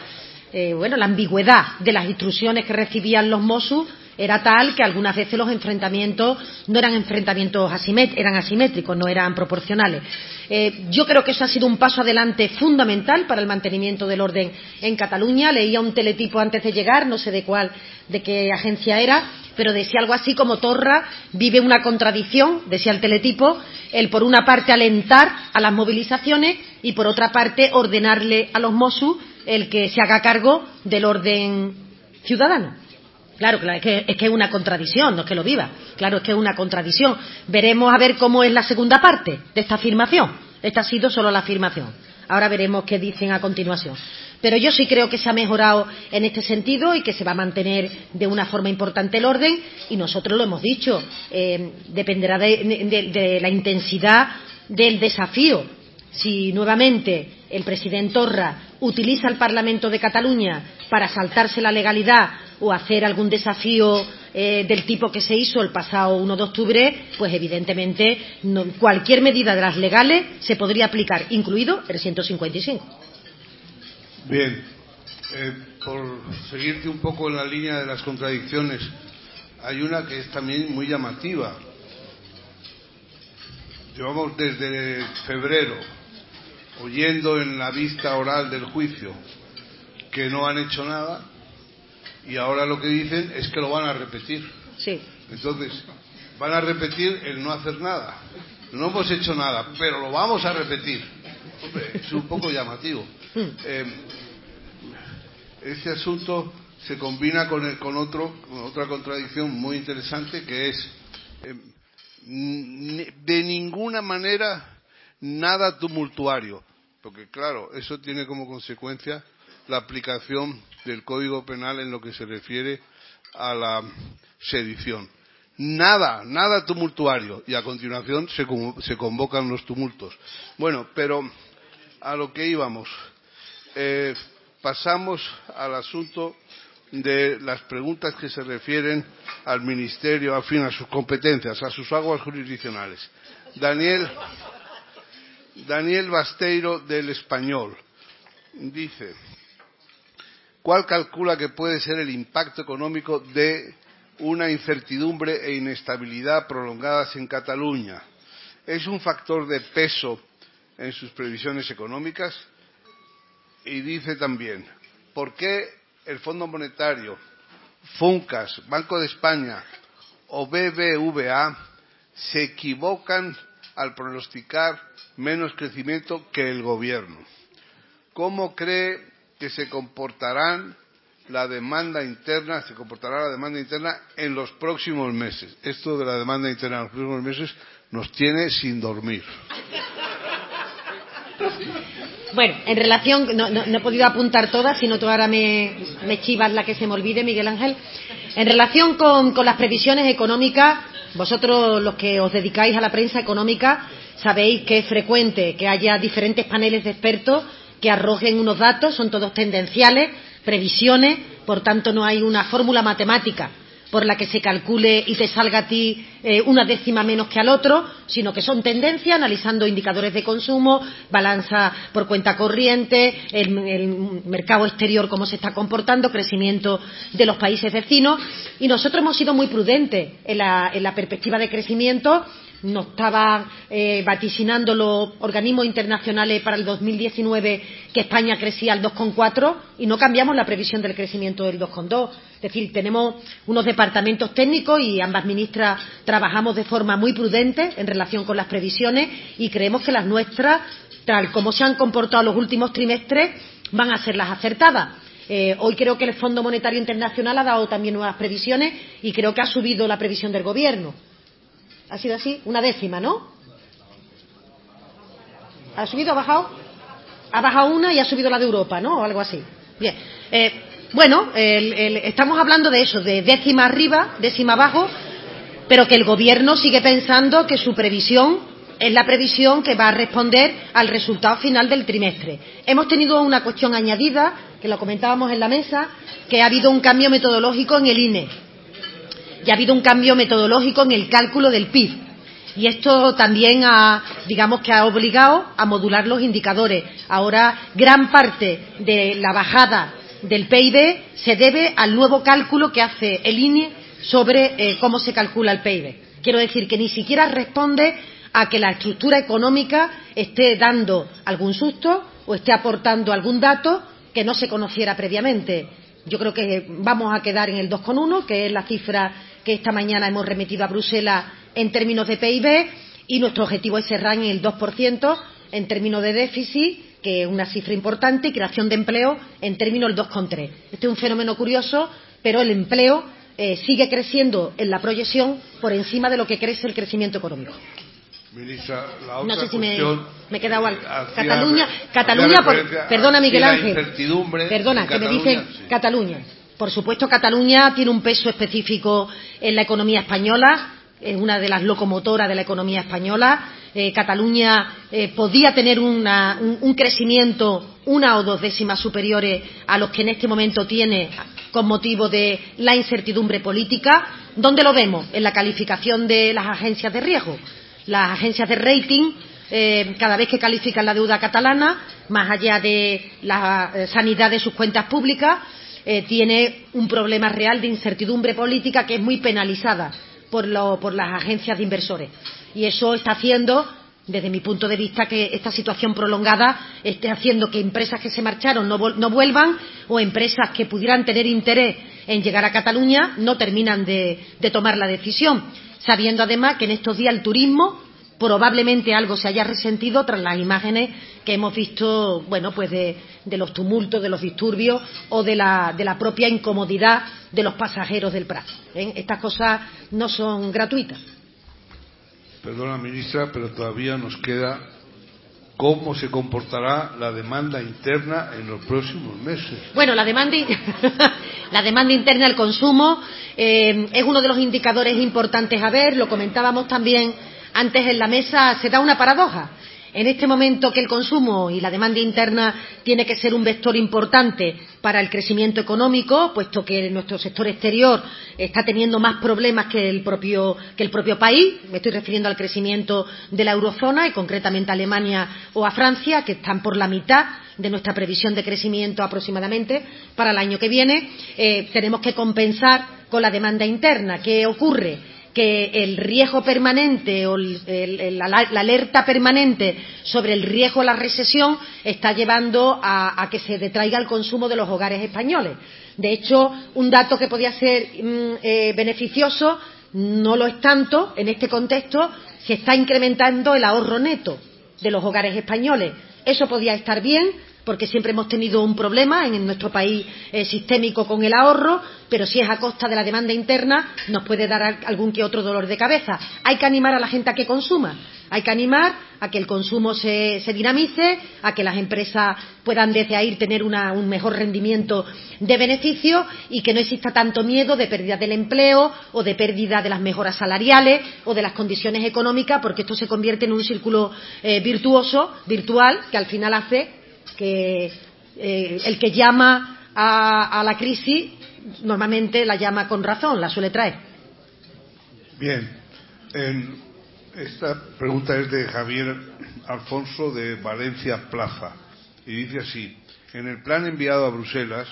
eh, bueno, la ambigüedad de las instrucciones que recibían los Mossos era tal que algunas veces los enfrentamientos no eran enfrentamientos asimétricos, eran asimétricos, no eran proporcionales. Eh, yo creo que eso ha sido un paso adelante fundamental para el mantenimiento del orden en Cataluña. Leía un teletipo antes de llegar, no sé de cuál, de qué agencia era, pero decía algo así como Torra vive una contradicción, decía el teletipo, el por una parte alentar a las movilizaciones y por otra parte ordenarle a los Mossos el que se haga cargo del orden ciudadano. Claro, es, que, es una contradicción, no es que lo viva. Claro, es que es una contradicción. Veremos a ver cómo es la segunda parte de esta afirmación. Esta ha sido solo la afirmación. Ahora veremos qué dicen a continuación. Pero yo sí creo que se ha mejorado en este sentido y que se va a mantener de una forma importante el orden y nosotros lo hemos dicho. Eh, dependerá de, de, de la intensidad del desafío. Si nuevamente el presidente Torra utiliza el Parlamento de Cataluña para saltarse la legalidad o hacer algún desafío eh, del tipo que se hizo el pasado 1 de octubre, pues evidentemente cualquier medida de las legales se podría aplicar, incluido el 155. Bien, eh, por seguirte un poco en la línea de las contradicciones, hay una que es también muy llamativa. Llevamos desde febrero oyendo en la vista oral del juicio que no han hecho nada y ahora lo que dicen es que lo van a repetir. Sí. Entonces, van a repetir el no hacer nada. No hemos hecho nada, pero lo vamos a repetir. Hombre, es un poco llamativo. Eh, este asunto se combina con, el, con, otro, con otra contradicción muy interesante que es eh, de ninguna manera nada tumultuario, porque claro, eso tiene como consecuencia la aplicación del Código Penal en lo que se refiere a la sedición. Nada, nada tumultuario. Y a continuación se, convocan los tumultos. Bueno, pero a lo que íbamos. Eh, pasamos al asunto de las preguntas que se refieren al Ministerio, al fin, a sus competencias, a sus aguas jurisdiccionales. Daniel, Daniel Basteiro del Español dice, ¿cuál calcula que puede ser el impacto económico de una incertidumbre e inestabilidad prolongadas en Cataluña. ¿Es un factor de peso en sus previsiones económicas? Y dice también, ¿por qué el Fondo Monetario, FUNCAS, Banco de España o BBVA se equivocan al pronosticar menos crecimiento que el Gobierno? ¿Cómo cree que se la demanda interna, se comportará la demanda interna en los próximos meses? Esto de la demanda interna en los próximos meses nos tiene sin dormir. Bueno, en relación, no, he podido apuntar todas, sino tú ahora me, chivas la que se me olvide, Miguel Ángel. En relación con las previsiones económicas, vosotros los que os dedicáis a la prensa económica sabéis que es frecuente que haya diferentes paneles de expertos que arrojen unos datos, son todos tendenciales, previsiones, por tanto no hay una fórmula matemática por la que se calcule y te salga a ti eh, una décima menos que al otro, sino que son tendencias analizando indicadores de consumo, balanza por cuenta corriente, el, mercado exterior, cómo se está comportando, crecimiento de los países vecinos. Y nosotros hemos sido muy prudentes en la, en la perspectiva de crecimiento nos estaban eh, vaticinando los organismos internacionales para el 2019 que España crecía al 2,4 y no cambiamos la previsión del crecimiento del 2,2. Es decir, tenemos unos departamentos técnicos y ambas ministras trabajamos de forma muy prudente en relación con las previsiones y creemos que las nuestras, tal como se han comportado los últimos trimestres, van a ser las acertadas. Eh, hoy creo que el Fondo Monetario Internacional ha dado también nuevas previsiones y creo que ha subido la previsión del Gobierno. ¿Ha sido así? Una décima, ¿no? ¿Ha subido ha bajado? Ha bajado una y ha subido la de Europa, ¿no? O algo así. Bien. Eh, bueno, estamos hablando de eso, de décima arriba, décima abajo, pero que el Gobierno sigue pensando que su previsión es la previsión que va a responder al resultado final del trimestre. Hemos tenido una cuestión añadida, que lo comentábamos en la mesa, que ha habido un cambio metodológico en el INE y ha habido un cambio metodológico en el cálculo del PIB. Y esto también ha, digamos que ha obligado a modular los indicadores. Ahora, gran parte de la bajada del PIB se debe al nuevo cálculo que hace el INE sobre eh, cómo se calcula el PIB. Quiero decir que ni siquiera responde a que la estructura económica esté dando algún susto o esté aportando algún dato que no se conociera previamente. Yo creo que vamos a quedar en el 2,1, que es la cifra que esta mañana hemos remitido a Bruselas en términos de PIB y nuestro objetivo es cerrar en el 2% en términos de déficit, que es una cifra importante, y creación de empleo en términos del 2,3. Este es un fenómeno curioso, pero el empleo eh, sigue creciendo en la proyección por encima de lo que crece el crecimiento económico. Ministra, la otra no sé si me, me he quedado al... Cataluña, Cataluña perdona Miguel Ángel, perdona, que me dicen Cataluña. Por supuesto, Cataluña tiene un peso específico en la economía española, es una de las locomotoras de la economía española. Eh, Cataluña eh, podía tener un, crecimiento una o dos décimas superiores a los que en este momento tiene con motivo de la incertidumbre política. ¿Dónde lo vemos? En la calificación de las agencias de riesgo. Las agencias de rating, eh, cada vez que califican la deuda catalana, más allá de la sanidad de sus cuentas públicas, eh, tiene un problema real de incertidumbre política que es muy penalizada por, las agencias de inversores. Y eso está haciendo, desde mi punto de vista, que esta situación prolongada esté haciendo que empresas que se marcharon no, vuelvan o empresas que pudieran tener interés en llegar a Cataluña no terminan de tomar la decisión, sabiendo además que en estos días el turismo probablemente algo se haya resentido tras las imágenes que hemos visto, bueno, pues de, los tumultos, de los disturbios o de la, propia incomodidad de los pasajeros del Prat. ¿eh? Estas cosas no son gratuitas. Perdona, ministra, pero todavía nos queda cómo se comportará la demanda interna en los próximos meses. Bueno, la demanda, (laughs) la demanda interna, el consumo, eh, es uno de los indicadores importantes a ver. Lo comentábamos también antes en la mesa se da una paradoja. En este momento que el consumo y la demanda interna tiene que ser un vector importante para el crecimiento económico, puesto que nuestro sector exterior está teniendo más problemas que el propio, país, me estoy refiriendo al crecimiento de la eurozona y concretamente a Alemania o a Francia, que están por la mitad de nuestra previsión de crecimiento aproximadamente para el año que viene, eh, tenemos que compensar con la demanda interna. ¿Qué ocurre? Que el riesgo permanente o la, alerta permanente sobre el riesgo de la recesión está llevando a, a, que se detraiga el consumo de los hogares españoles. De hecho, un dato que podía ser mm, eh, beneficioso no lo es tanto en este contexto, se está incrementando el ahorro neto de los hogares españoles. Eso podía estar bien, porque siempre hemos tenido un problema en nuestro país eh, sistémico con el ahorro, pero si es a costa de la demanda interna nos puede dar algún que otro dolor de cabeza. Hay que animar a la gente a que consuma, hay que animar a que el consumo se, se dinamice, a que las empresas puedan desde ahí tener una, un mejor rendimiento de beneficio y que no exista tanto miedo de pérdida del empleo o de pérdida de las mejoras salariales o de las condiciones económicas, porque esto se convierte en un círculo eh, virtuoso, virtual, que al final hace que eh, el que llama a, a, la crisis normalmente la llama con razón, la suele traer. Bien. En esta pregunta es de Javier Alfonso de Valencia Plaza y dice así: En el plan enviado a Bruselas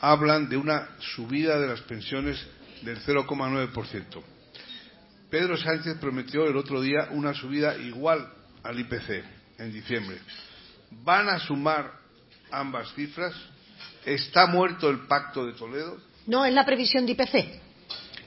hablan de una subida de las pensiones del 0,9%. Pedro Sánchez prometió el otro día una subida igual al IPC en diciembre. ¿Van a sumar ambas cifras? ¿Está muerto el pacto de Toledo? No, es la previsión de IPC.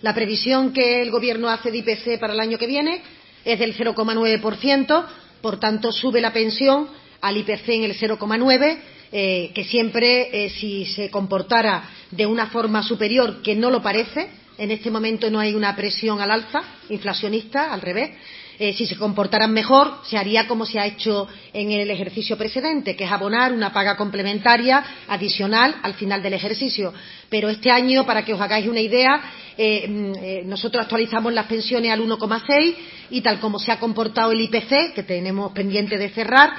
La previsión que el Gobierno hace de IPC para el año que viene es del 0,9%, por tanto sube la pensión al IPC en el 0,9%, eh, que siempre, eh, si se comportara de una forma superior, que no lo parece, en este momento no hay una presión al alza inflacionista, al revés, eh, si se comportaran mejor, se haría como se ha hecho en el ejercicio precedente, que es abonar una paga complementaria adicional al final del ejercicio. Pero este año, para que os hagáis una idea, eh, eh, nosotros actualizamos las pensiones al 1,6 y tal como se ha comportado el IPC, que tenemos pendiente de cerrar,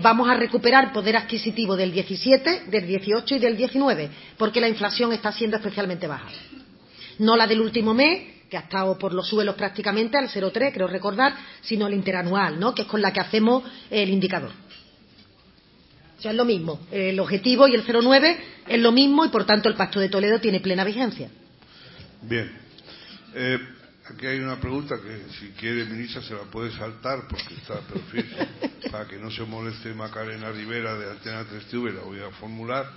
vamos a recuperar poder adquisitivo del 17, del 18 y del 19, porque la inflación está siendo especialmente baja. No la del último mes, que ha estado por los suelos prácticamente al 0,3, creo recordar, sino el interanual, ¿no? que es con la que hacemos el indicador. O sea, es lo mismo. El objetivo y el 0,9 es lo mismo y, por tanto, el Pacto de Toledo tiene plena vigencia. Bien. Eh, aquí hay una pregunta que, si quiere, ministra, se la puede saltar porque está perfil. (laughs) para que no se moleste Macarena Rivera de Antena 3TV, la voy a formular.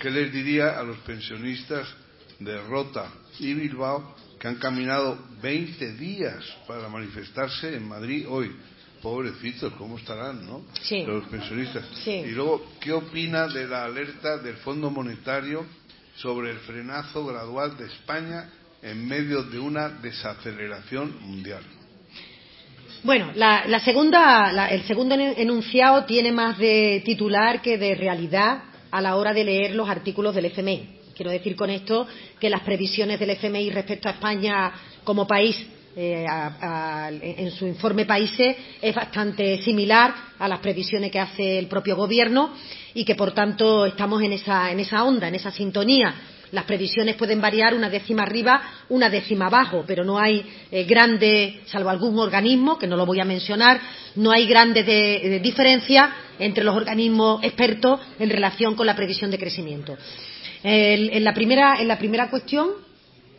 ¿Qué les diría a los pensionistas de Rota y Bilbao que han caminado 20 días para manifestarse en Madrid hoy. Pobrecitos, ¿cómo estarán, no? Sí. Los pensionistas. Sí. Y luego, ¿qué opina de la alerta del Fondo Monetario sobre el frenazo gradual de España en medio de una desaceleración mundial? Bueno, la, la segunda, la, el segundo enunciado tiene más de titular que de realidad a la hora de leer los artículos del FMI. Quiero decir con esto que las previsiones del FMI respecto a España como país eh, en su informe países es bastante similar a las previsiones que hace el propio gobierno y que por tanto estamos en esa, onda, en esa sintonía. Las previsiones pueden variar una décima arriba, una décima abajo, pero no hay eh, grandes, salvo algún organismo, que no lo voy a mencionar, no hay grandes de, de diferencia entre los organismos expertos en relación con la previsión de crecimiento. El, en, la primera, en la primera cuestión,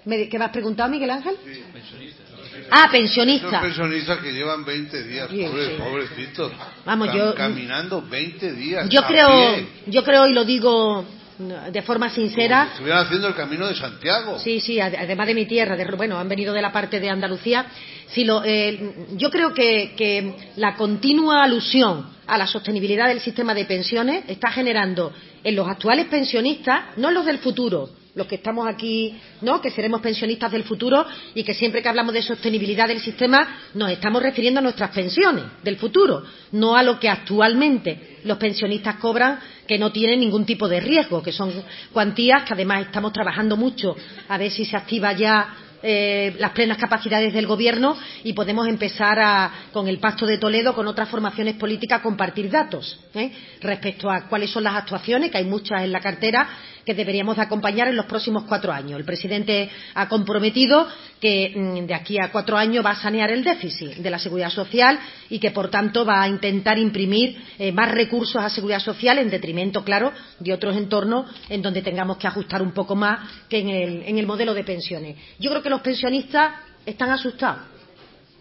¿me, ¿qué me has preguntado, Miguel Ángel? Sí, pensionista. Ah, pensionistas. Son pensionistas que llevan 20 días, Sí, pobres, sí. pobrecitos. Vamos, Están yo- caminando 20 días. Yo creo, pie. yo creo y lo digo de forma Como si sincera. estuvieran haciendo el camino de Santiago. Sí, sí, ad- además de mi tierra, de, bueno, han venido de la parte de Andalucía. Sí, lo, eh, yo creo que, que la continua alusión a la sostenibilidad del sistema de pensiones está generando en los actuales pensionistas, no en los del futuro, los que estamos aquí, ¿no? que seremos pensionistas del futuro y que siempre que hablamos de sostenibilidad del sistema nos estamos refiriendo a nuestras pensiones del futuro, no a lo que actualmente los pensionistas cobran que no tienen ningún tipo de riesgo, que son cuantías que además estamos trabajando mucho a ver si se activa ya eh, las plenas capacidades del Gobierno y podemos empezar con el Pacto de Toledo, con otras formaciones políticas, a compartir datos ¿eh? respecto a cuáles son las actuaciones, que hay muchas en la cartera, que deberíamos de acompañar en los próximos cuatro años. El presidente ha comprometido que mm, de aquí a cuatro años va a sanear el déficit de la seguridad social y que, por tanto, va a intentar imprimir eh, más recursos a seguridad social en detrimento, claro, de otros entornos en donde tengamos que ajustar un poco más que en el, en el modelo de pensiones. Yo creo que los pensionistas están asustados.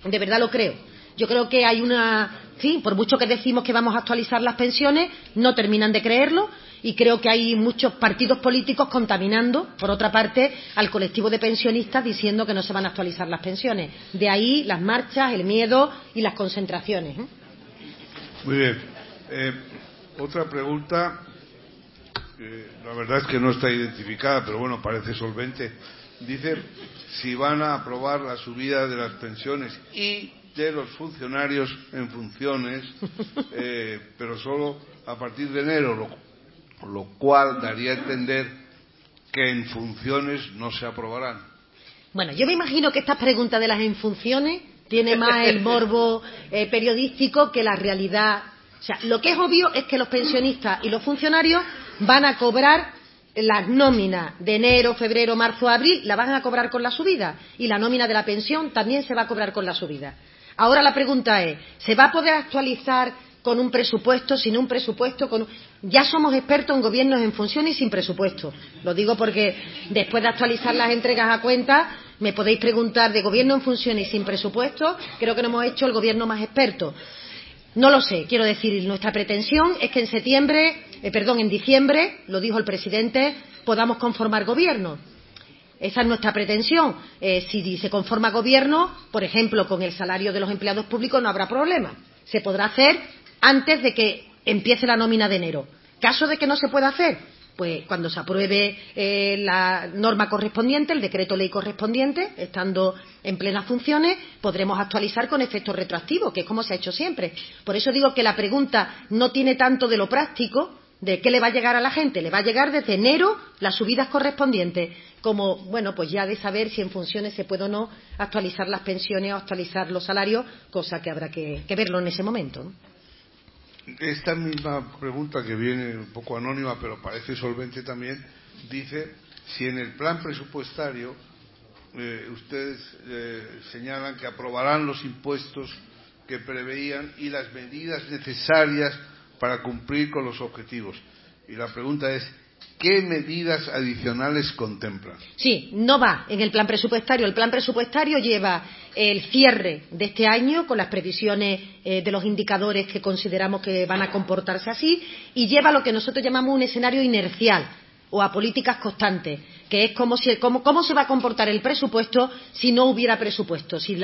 De verdad lo creo. Yo creo que hay una, sí, por mucho que decimos que vamos a actualizar las pensiones, no terminan de creerlo y creo que hay muchos partidos políticos contaminando, por otra parte, al colectivo de pensionistas diciendo que no se van a actualizar las pensiones. De ahí las marchas, el miedo y las concentraciones. ¿eh? Muy bien. Eh, otra pregunta, eh, la verdad es que no está identificada, pero bueno, parece solvente. Dice si van a aprobar la subida de las pensiones y de los funcionarios en funciones, (laughs) eh, pero solo a partir de enero, lo lo cual daría a entender que en funciones no se aprobarán. Bueno, yo me imagino que esta pregunta de las en funciones tiene más el morbo eh, periodístico que la realidad. O sea, lo que es obvio es que los pensionistas y los funcionarios van a cobrar las nóminas de enero, febrero, marzo, abril, la van a cobrar con la subida. Y la nómina de la pensión también se va a cobrar con la subida. Ahora la pregunta es, ¿se va a poder actualizar con un presupuesto, sin un presupuesto, con... ya somos expertos en gobiernos en función y sin presupuesto. Lo digo porque después de actualizar las entregas a cuenta, me podéis preguntar de gobierno en función y sin presupuesto, creo que no hemos hecho el gobierno más experto. No lo sé, quiero decir, nuestra pretensión es que en septiembre, eh, perdón, en diciembre, lo dijo el presidente, podamos conformar gobierno. Esa es nuestra pretensión. Eh, si se conforma gobierno, por ejemplo, con el salario de los empleados públicos, no habrá problema. Se podrá hacer antes de que empiece la nómina de enero. Caso de que no se pueda hacer, pues cuando se apruebe eh, la norma correspondiente, el decreto ley correspondiente, estando en plenas funciones, podremos actualizar con efectos retroactivos, que es como se ha hecho siempre. Por eso digo que la pregunta no tiene tanto de lo práctico, de qué le va a llegar a la gente, le va a llegar desde enero las subidas correspondientes, como, bueno, pues ya de saber si en funciones se puede o no actualizar las pensiones o actualizar los salarios, cosa que habrá que verlo en ese momento. Esta misma pregunta, que viene un poco anónima, pero parece solvente también, dice si en el plan presupuestario eh, ustedes eh, señalan que aprobarán los impuestos que preveían y las medidas necesarias para cumplir con los objetivos. Y la pregunta es, ¿Qué medidas adicionales contemplan? Sí, no va en el plan presupuestario. El plan presupuestario lleva el cierre de este año con las previsiones eh, de los indicadores que consideramos que van a comportarse así y lleva lo que nosotros llamamos un escenario inercial o a políticas constantes, que es cómo, se va a comportar el presupuesto si no hubiera presupuesto, si,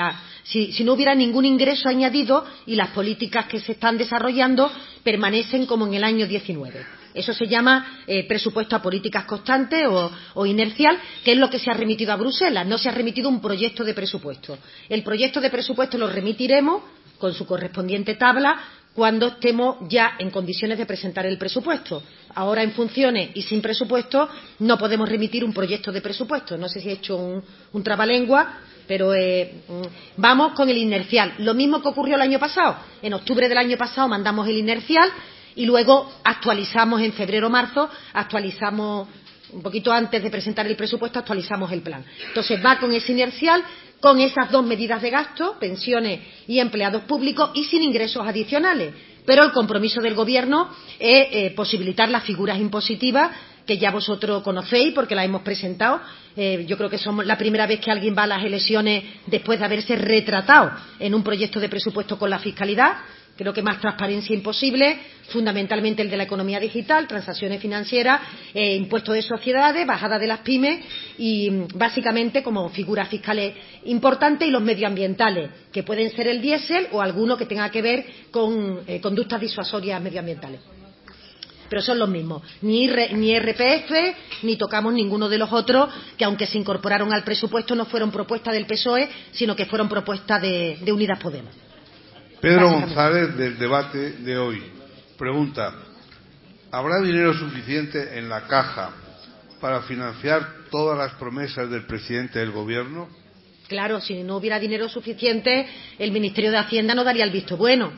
si no hubiera ningún ingreso añadido y las políticas que se están desarrollando permanecen como en el año 19. Eso se llama eh, presupuesto a políticas constantes o, inercial, que es lo que se ha remitido a Bruselas. No se ha remitido un proyecto de presupuesto. El proyecto de presupuesto lo remitiremos con su correspondiente tabla cuando estemos ya en condiciones de presentar el presupuesto. Ahora, en funciones y sin presupuesto, no podemos remitir un proyecto de presupuesto. No sé si he hecho un, un trabalengua, pero eh, mm, vamos con el inercial. Lo mismo que ocurrió el año pasado. En octubre del año pasado mandamos el inercial y luego actualizamos en febrero marzo actualizamos un poquito antes de presentar el presupuesto actualizamos el plan entonces va con ese inercial con esas dos medidas de gasto pensiones y empleados públicos y sin ingresos adicionales pero el compromiso del gobierno es eh, posibilitar las figuras impositivas que ya vosotros conocéis porque las hemos presentado. Eh, yo creo que somos la primera vez que alguien va a las elecciones después de haberse retratado en un proyecto de presupuesto con la fiscalidad. Creo que más transparencia imposible, fundamentalmente el de la economía digital, transacciones financieras, eh, impuestos de sociedades, bajada de las pymes y básicamente como figuras fiscales importantes y los medioambientales, que pueden ser el diésel o alguno que tenga que ver con eh, conductas disuasorias medioambientales pero son los mismos. Ni, ni, RPF, ni tocamos ninguno de los otros, que aunque se incorporaron al presupuesto no fueron propuestas del PSOE, sino que fueron propuestas de Unidas Podemos. Pedro González, del debate de hoy, pregunta, ¿habrá dinero suficiente en la caja para financiar todas las promesas del presidente del Gobierno? Claro, si no hubiera dinero suficiente, el Ministerio de Hacienda no daría el visto bueno.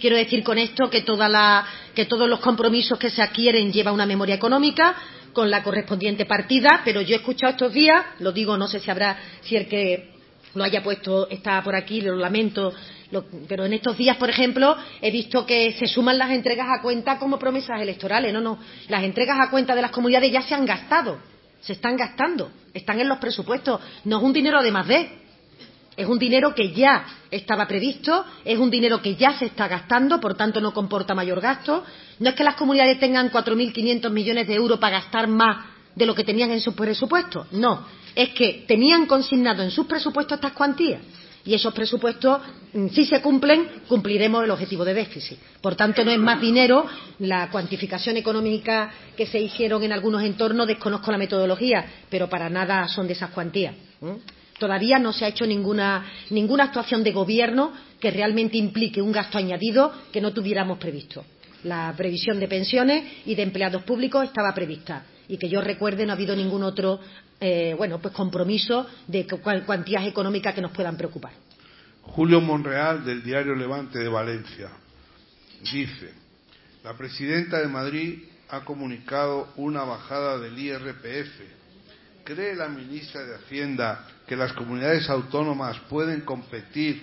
Quiero decir con esto que, toda la, que todos los compromisos que se adquieren llevan una memoria económica con la correspondiente partida, pero yo he escuchado estos días, lo digo, no sé si habrá, si el que lo haya puesto está por aquí, lo lamento, pero en estos días, por ejemplo, he visto que se suman las entregas a cuenta como promesas electorales. No, no, las entregas a cuenta de las comunidades ya se han gastado, se están gastando, están en los presupuestos, no es un dinero de más de, es un dinero que ya estaba previsto, es un dinero que ya se está gastando, por tanto no comporta mayor gasto. No es que las comunidades tengan 4.500 millones de euros para gastar más de lo que tenían en sus presupuestos. No, es que tenían consignado en sus presupuestos estas cuantías y esos presupuestos, mm, si se cumplen, cumpliremos el objetivo de déficit. Por tanto, no es más dinero. La cuantificación económica que se hicieron en algunos entornos, desconozco la metodología, pero para nada son de esas cuantías. Todavía no se ha hecho ninguna, ninguna actuación de gobierno que realmente implique un gasto añadido que no tuviéramos previsto. La previsión de pensiones y de empleados públicos estaba prevista y que yo recuerde no ha habido ningún otro eh, bueno, pues compromiso de cuantías económicas que nos puedan preocupar. Julio Monreal, del diario Levante de Valencia, dice, la presidenta de Madrid ha comunicado una bajada del IRPF. ¿Cree la ministra de Hacienda que las comunidades autónomas pueden competir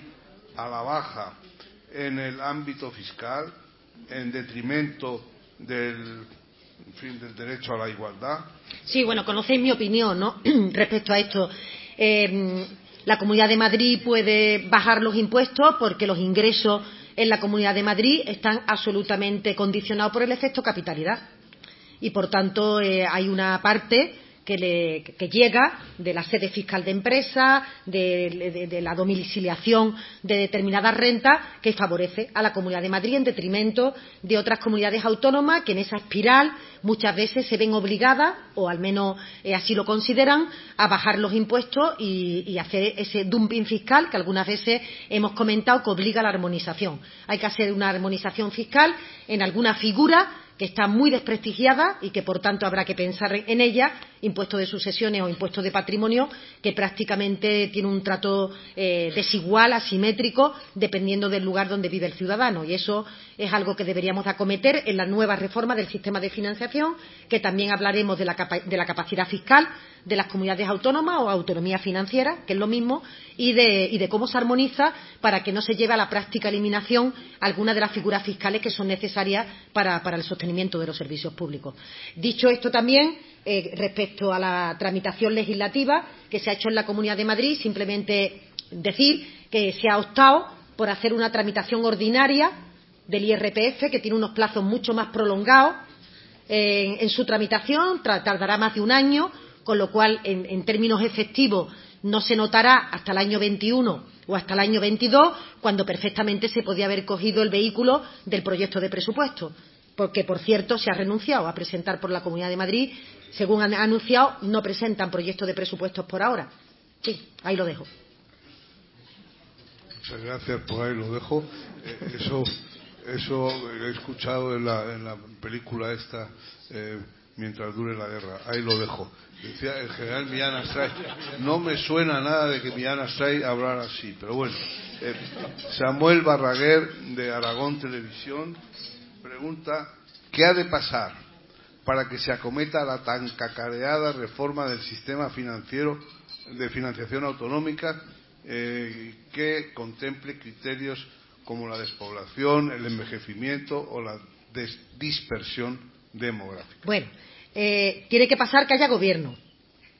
a la baja en el ámbito fiscal en detrimento del, Sí, bueno, conocéis mi opinión ¿no? (clears throat) respecto a esto. Eh, la Comunidad de Madrid puede bajar los impuestos porque los ingresos en la Comunidad de Madrid están absolutamente condicionados por el efecto capitalidad. Y, por tanto, eh, hay una parte que, llega de la sede fiscal de empresa, de, la domiciliación de determinadas rentas, que favorece a la Comunidad de Madrid en detrimento de otras comunidades autónomas que en esa espiral muchas veces se ven obligadas, o al menos eh, así lo consideran, a bajar los impuestos y, y, hacer ese dumping fiscal que algunas veces hemos comentado que obliga a la armonización. Hay que hacer una armonización fiscal en alguna figura que está muy desprestigiada y que, por tanto, habrá que pensar en ella, impuesto de sucesiones o impuesto de patrimonio, que prácticamente tiene un trato eh, desigual, asimétrico, dependiendo del lugar donde vive el ciudadano. Y eso es algo que deberíamos acometer en la nueva reforma del sistema de financiación, que también hablaremos de la, de la capacidad fiscal de las comunidades autónomas o autonomía financiera, que es lo mismo, y de, cómo se armoniza para que no se lleve a la práctica eliminación algunas de las figuras fiscales que son necesarias para, el sostenimiento de los servicios públicos. Dicho esto también, eh, respecto a la tramitación legislativa que se ha hecho en la Comunidad de Madrid, simplemente decir que se ha optado por hacer una tramitación ordinaria del IRPF, que tiene unos plazos mucho más prolongados en su tramitación, tardará más de un año, con lo cual, en, términos efectivos, no se notará hasta el año 21 o hasta el año 22, cuando perfectamente se podía haber cogido el vehículo del proyecto de presupuesto. Porque, por cierto, se ha renunciado a presentar por la Comunidad de Madrid. Según han anunciado, no presentan proyectos de presupuestos por ahora. Sí, ahí lo dejo. Muchas gracias, por ahí lo dejo. Eh, eso, eso he escuchado en la, en la película esta. Eh, mientras dure la guerra. Ahí lo dejo. Decía el general Millán Astray. No me suena nada de que Millán Astray hablara así, pero bueno. Eh, Samuel Barraguer, de Aragón Televisión, pregunta: ¿qué ha de pasar para que se acometa la tan cacareada reforma del sistema financiero de financiación autonómica eh, que contemple criterios como la despoblación, el envejecimiento o la dispersión demográfica? Bueno, eh, tiene que pasar que haya gobierno,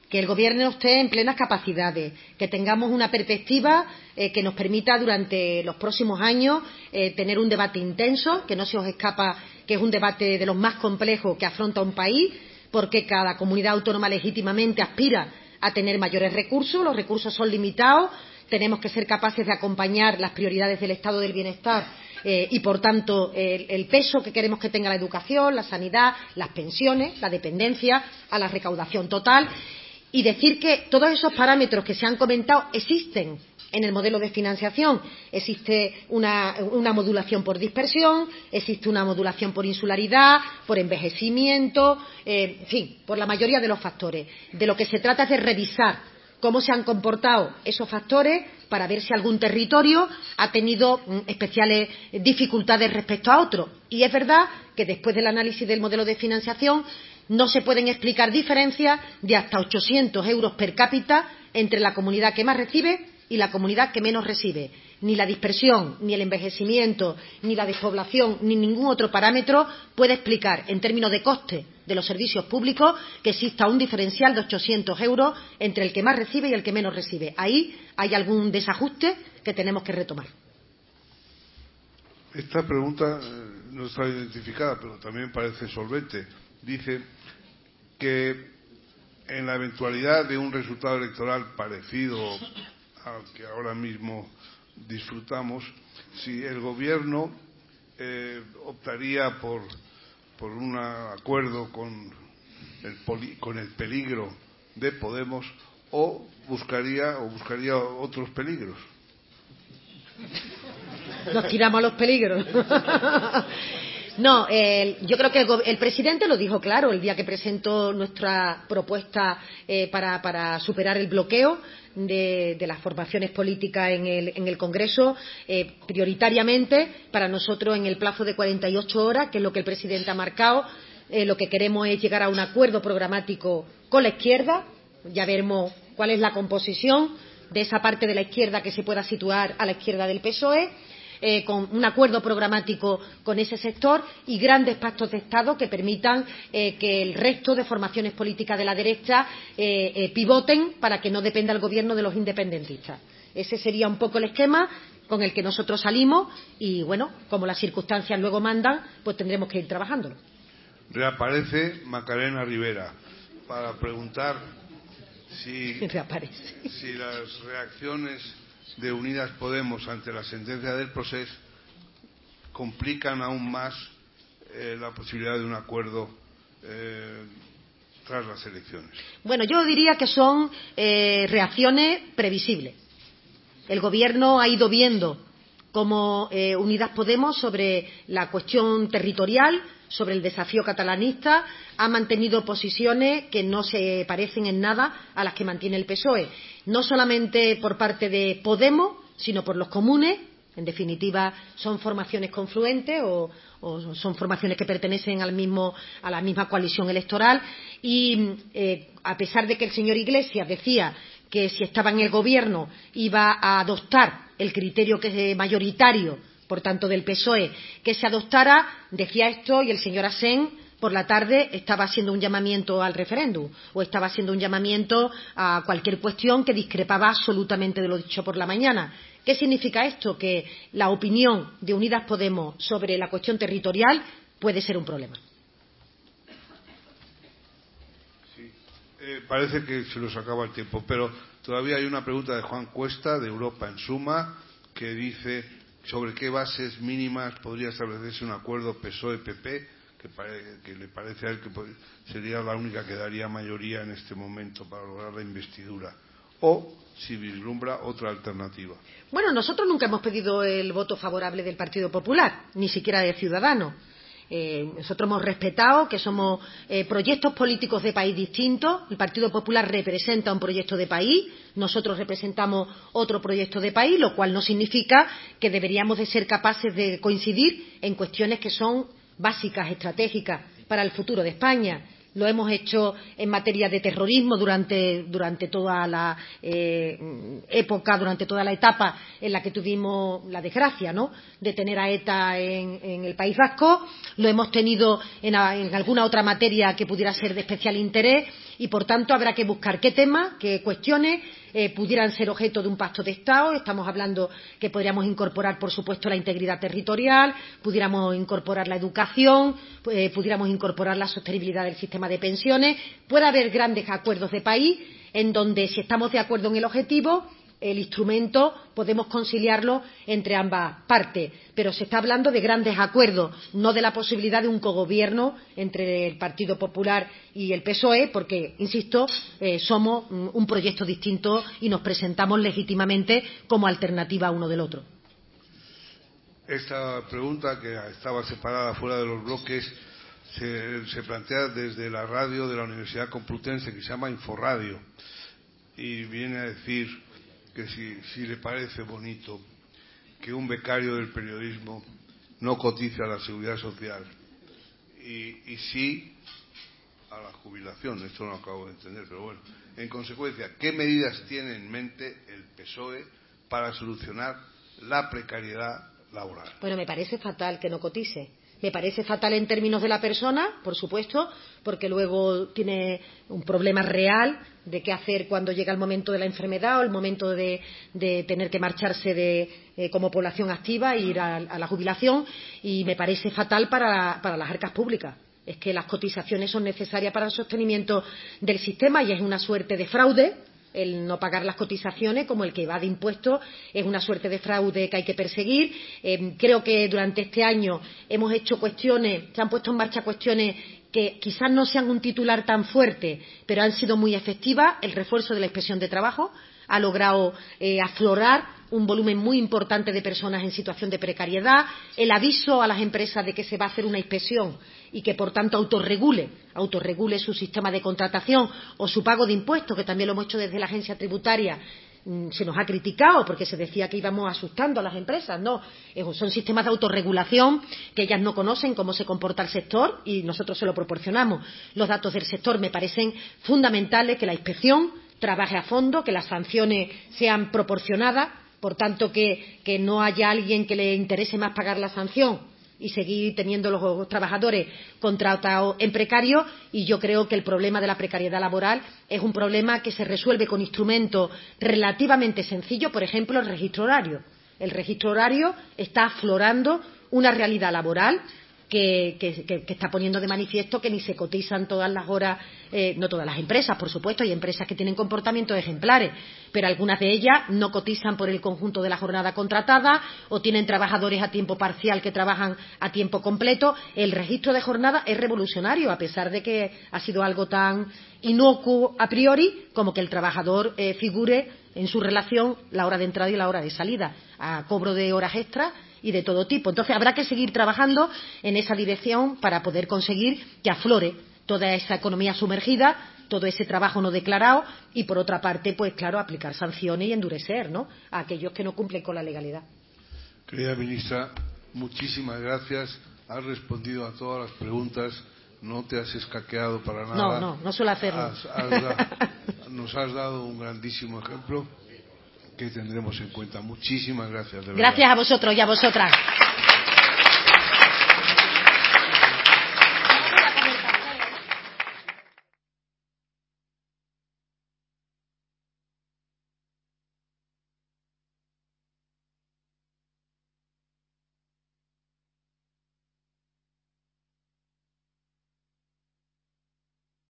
que el gobierno esté en plenas capacidades, que tengamos una perspectiva eh, que nos permita durante los próximos años eh, tener un debate intenso, que no se os escapa que es un debate de los más complejos que afronta un país, porque cada comunidad autónoma legítimamente aspira a tener mayores recursos, los recursos son limitados, tenemos que ser capaces de acompañar las prioridades del estado del bienestar eh, y, por tanto, el, peso que queremos que tenga la educación, la sanidad, las pensiones, la dependencia, a la recaudación total. Y decir que todos esos parámetros que se han comentado existen en el modelo de financiación. Existe una, modulación por dispersión, existe una modulación por insularidad, por envejecimiento, eh, en fin, por la mayoría de los factores. De lo que se trata es de revisar cómo se han comportado esos factores para ver si algún territorio ha tenido mm, especiales dificultades respecto a otro. Y es verdad que después del análisis del modelo de financiación no se pueden explicar diferencias de hasta 800 euros per cápita entre la comunidad que más recibe y la comunidad que menos recibe. Ni la dispersión, ni el envejecimiento, ni la despoblación, ni ningún otro parámetro puede explicar, en términos de coste de los servicios públicos, que exista un diferencial de 800 euros entre el que más recibe y el que menos recibe. Ahí hay algún desajuste que tenemos que retomar. Esta pregunta eh, no está identificada, pero también parece solvente. Dice que en la eventualidad de un resultado electoral parecido al que ahora mismo disfrutamos, si el Gobierno eh, optaría por, por un acuerdo con el, con el peligro de Podemos o buscaría o buscaría otros peligros. Nos tiramos a los peligros. (laughs) No, yo creo que el, presidente lo dijo claro el día que presentó nuestra propuesta eh, para, superar el bloqueo de, las formaciones políticas en el, Congreso, eh, prioritariamente para nosotros en el plazo de 48 horas, que es lo que el presidente ha marcado. Eh, lo que queremos es llegar a un acuerdo programático con la izquierda. Ya veremos cuál es la composición de esa parte de la izquierda que se pueda situar a la izquierda del PSOE eh, con un acuerdo programático con ese sector y grandes pactos de Estado que permitan eh, que el resto de formaciones políticas de la derecha eh, pivoten para que no dependa el gobierno de los independentistas. Ese sería un poco el esquema con el que nosotros salimos y, bueno, como las circunstancias luego mandan, pues tendremos que ir trabajándolo. Reaparece Macarena Rivera para preguntar si, (laughs) si las reacciones de Unidas Podemos ante la sentencia del proceso complican aún más eh, la posibilidad de un acuerdo eh, tras las elecciones. Bueno, yo diría que son eh, reacciones previsibles. El Gobierno ha ido viendo cómo Unidas Podemos sobre la cuestión territorial sobre el desafío catalanista ha mantenido posiciones que no se parecen en nada a las que mantiene el PSOE, no solamente por parte de Podemos, sino por los comunes. En definitiva, son formaciones confluentes o, son formaciones que pertenecen a la misma coalición electoral. Y eh, a pesar de que el señor Iglesias decía que si estaba en el gobierno iba a adoptar el criterio que es mayoritario por tanto del PSOE, que se adoptara, decía esto, y el señor Asen por la tarde estaba haciendo un llamamiento al referéndum o estaba haciendo un llamamiento a cualquier cuestión que discrepaba absolutamente de lo dicho por la mañana. ¿Qué significa esto? Que la opinión de Unidas Podemos sobre la cuestión territorial puede ser un problema. Eh, parece que se nos acaba el tiempo, pero todavía hay una pregunta de Juan Cuesta, de Europa en Suma, que dice sobre qué bases mínimas podría establecerse un acuerdo PSOE-PP, que, le parece a él que sería la única que daría mayoría en este momento para lograr la investidura. O si vislumbra otra alternativa. Bueno, nosotros nunca hemos pedido el voto favorable del Partido Popular, ni siquiera de Ciudadanos. Eh, nosotros hemos respetado que somos eh, proyectos políticos de país distintos. El Partido Popular representa un proyecto de país, nosotros representamos otro proyecto de país, lo cual no significa que deberíamos de ser capaces de coincidir en cuestiones que son básicas, estratégicas para el futuro de España lo hemos hecho en materia de terrorismo durante, toda la eh, época, durante toda la etapa en la que tuvimos la desgracia ¿no? de tener a ETA en, el País Vasco. Lo hemos tenido en, en, alguna otra materia que pudiera ser de especial interés y, por tanto, habrá que buscar qué temas, qué cuestiones eh, pudieran ser objeto de un pacto de Estado. Estamos hablando que podríamos incorporar, por supuesto, la integridad territorial, pudiéramos incorporar la educación, eh, pudiéramos incorporar la sostenibilidad del sistema de pensiones. Puede haber grandes acuerdos de país en donde, si estamos de acuerdo en el objetivo, el instrumento podemos conciliarlo entre ambas partes, pero se está hablando de grandes acuerdos, no de la posibilidad de un cogobierno entre el Partido Popular y el PSOE, porque, insisto, eh, somos un proyecto distinto y nos presentamos legítimamente como alternativa uno del otro. Esta pregunta, que estaba separada fuera de los bloques, se, se plantea desde la radio de la Universidad Complutense, que se llama Inforradio y viene a decir que si, le parece bonito que un becario del periodismo no cotice a la seguridad social y, y sí a la jubilación. Esto no acabo de entender, pero bueno. En consecuencia, ¿qué medidas tiene en mente el PSOE para solucionar la precariedad laboral? Bueno, me parece fatal que no cotice. Me parece fatal en términos de la persona, por supuesto, porque luego tiene un problema real de qué hacer cuando llega el momento de la enfermedad o el momento de, tener que marcharse de, eh, como población activa e ir a, la jubilación. Y me parece fatal para, para las arcas públicas es que las cotizaciones son necesarias para el sostenimiento del sistema y es una suerte de fraude el no pagar las cotizaciones, como el que va de impuestos, es una suerte de fraude que hay que perseguir. Eh, creo que durante este año hemos hecho cuestiones, se han puesto en marcha cuestiones que quizás no sean un titular tan fuerte, pero han sido muy efectivas. El refuerzo de la inspección de trabajo ha logrado eh, aflorar un volumen muy importante de personas en situación de precariedad, el aviso a las empresas de que se va a hacer una inspección y que, por tanto, autorregule, autorregule su sistema de contratación o su pago de impuestos, que también lo hemos hecho desde la agencia tributaria se nos ha criticado porque se decía que íbamos asustando a las empresas. No, son sistemas de autorregulación que ellas no conocen cómo se comporta el sector y nosotros se lo proporcionamos. Los datos del sector me parecen fundamentales que la inspección trabaje a fondo, que las sanciones sean proporcionadas por tanto, que, que no haya alguien que le interese más pagar la sanción y seguir teniendo los trabajadores contratados en precario y yo creo que el problema de la precariedad laboral es un problema que se resuelve con instrumentos relativamente sencillos, por ejemplo, el registro horario. El registro horario está aflorando una realidad laboral que, que, que, está poniendo de manifiesto que ni se cotizan todas las horas, eh, no todas las empresas, por supuesto, hay empresas que tienen comportamientos ejemplares, pero algunas de ellas no cotizan por el conjunto de la jornada contratada o tienen trabajadores a tiempo parcial que trabajan a tiempo completo. El registro de jornada es revolucionario, a pesar de que ha sido algo tan inocuo a priori como que el trabajador eh, figure en su relación la hora de entrada y la hora de salida, a cobro de horas extras y de todo tipo. Entonces habrá que seguir trabajando en esa dirección para poder conseguir que aflore toda esa economía sumergida, todo ese trabajo no declarado y, por otra parte, pues claro, aplicar sanciones y endurecer ¿no? a aquellos que no cumplen con la legalidad. Querida ministra, muchísimas gracias. Has respondido a todas las preguntas. No te has escaqueado para nada. No, no, no suelo hacerlo. Has, has da, (laughs) nos has dado un grandísimo ejemplo que tendremos en cuenta. Muchísimas gracias. De gracias a vosotros y a vosotras.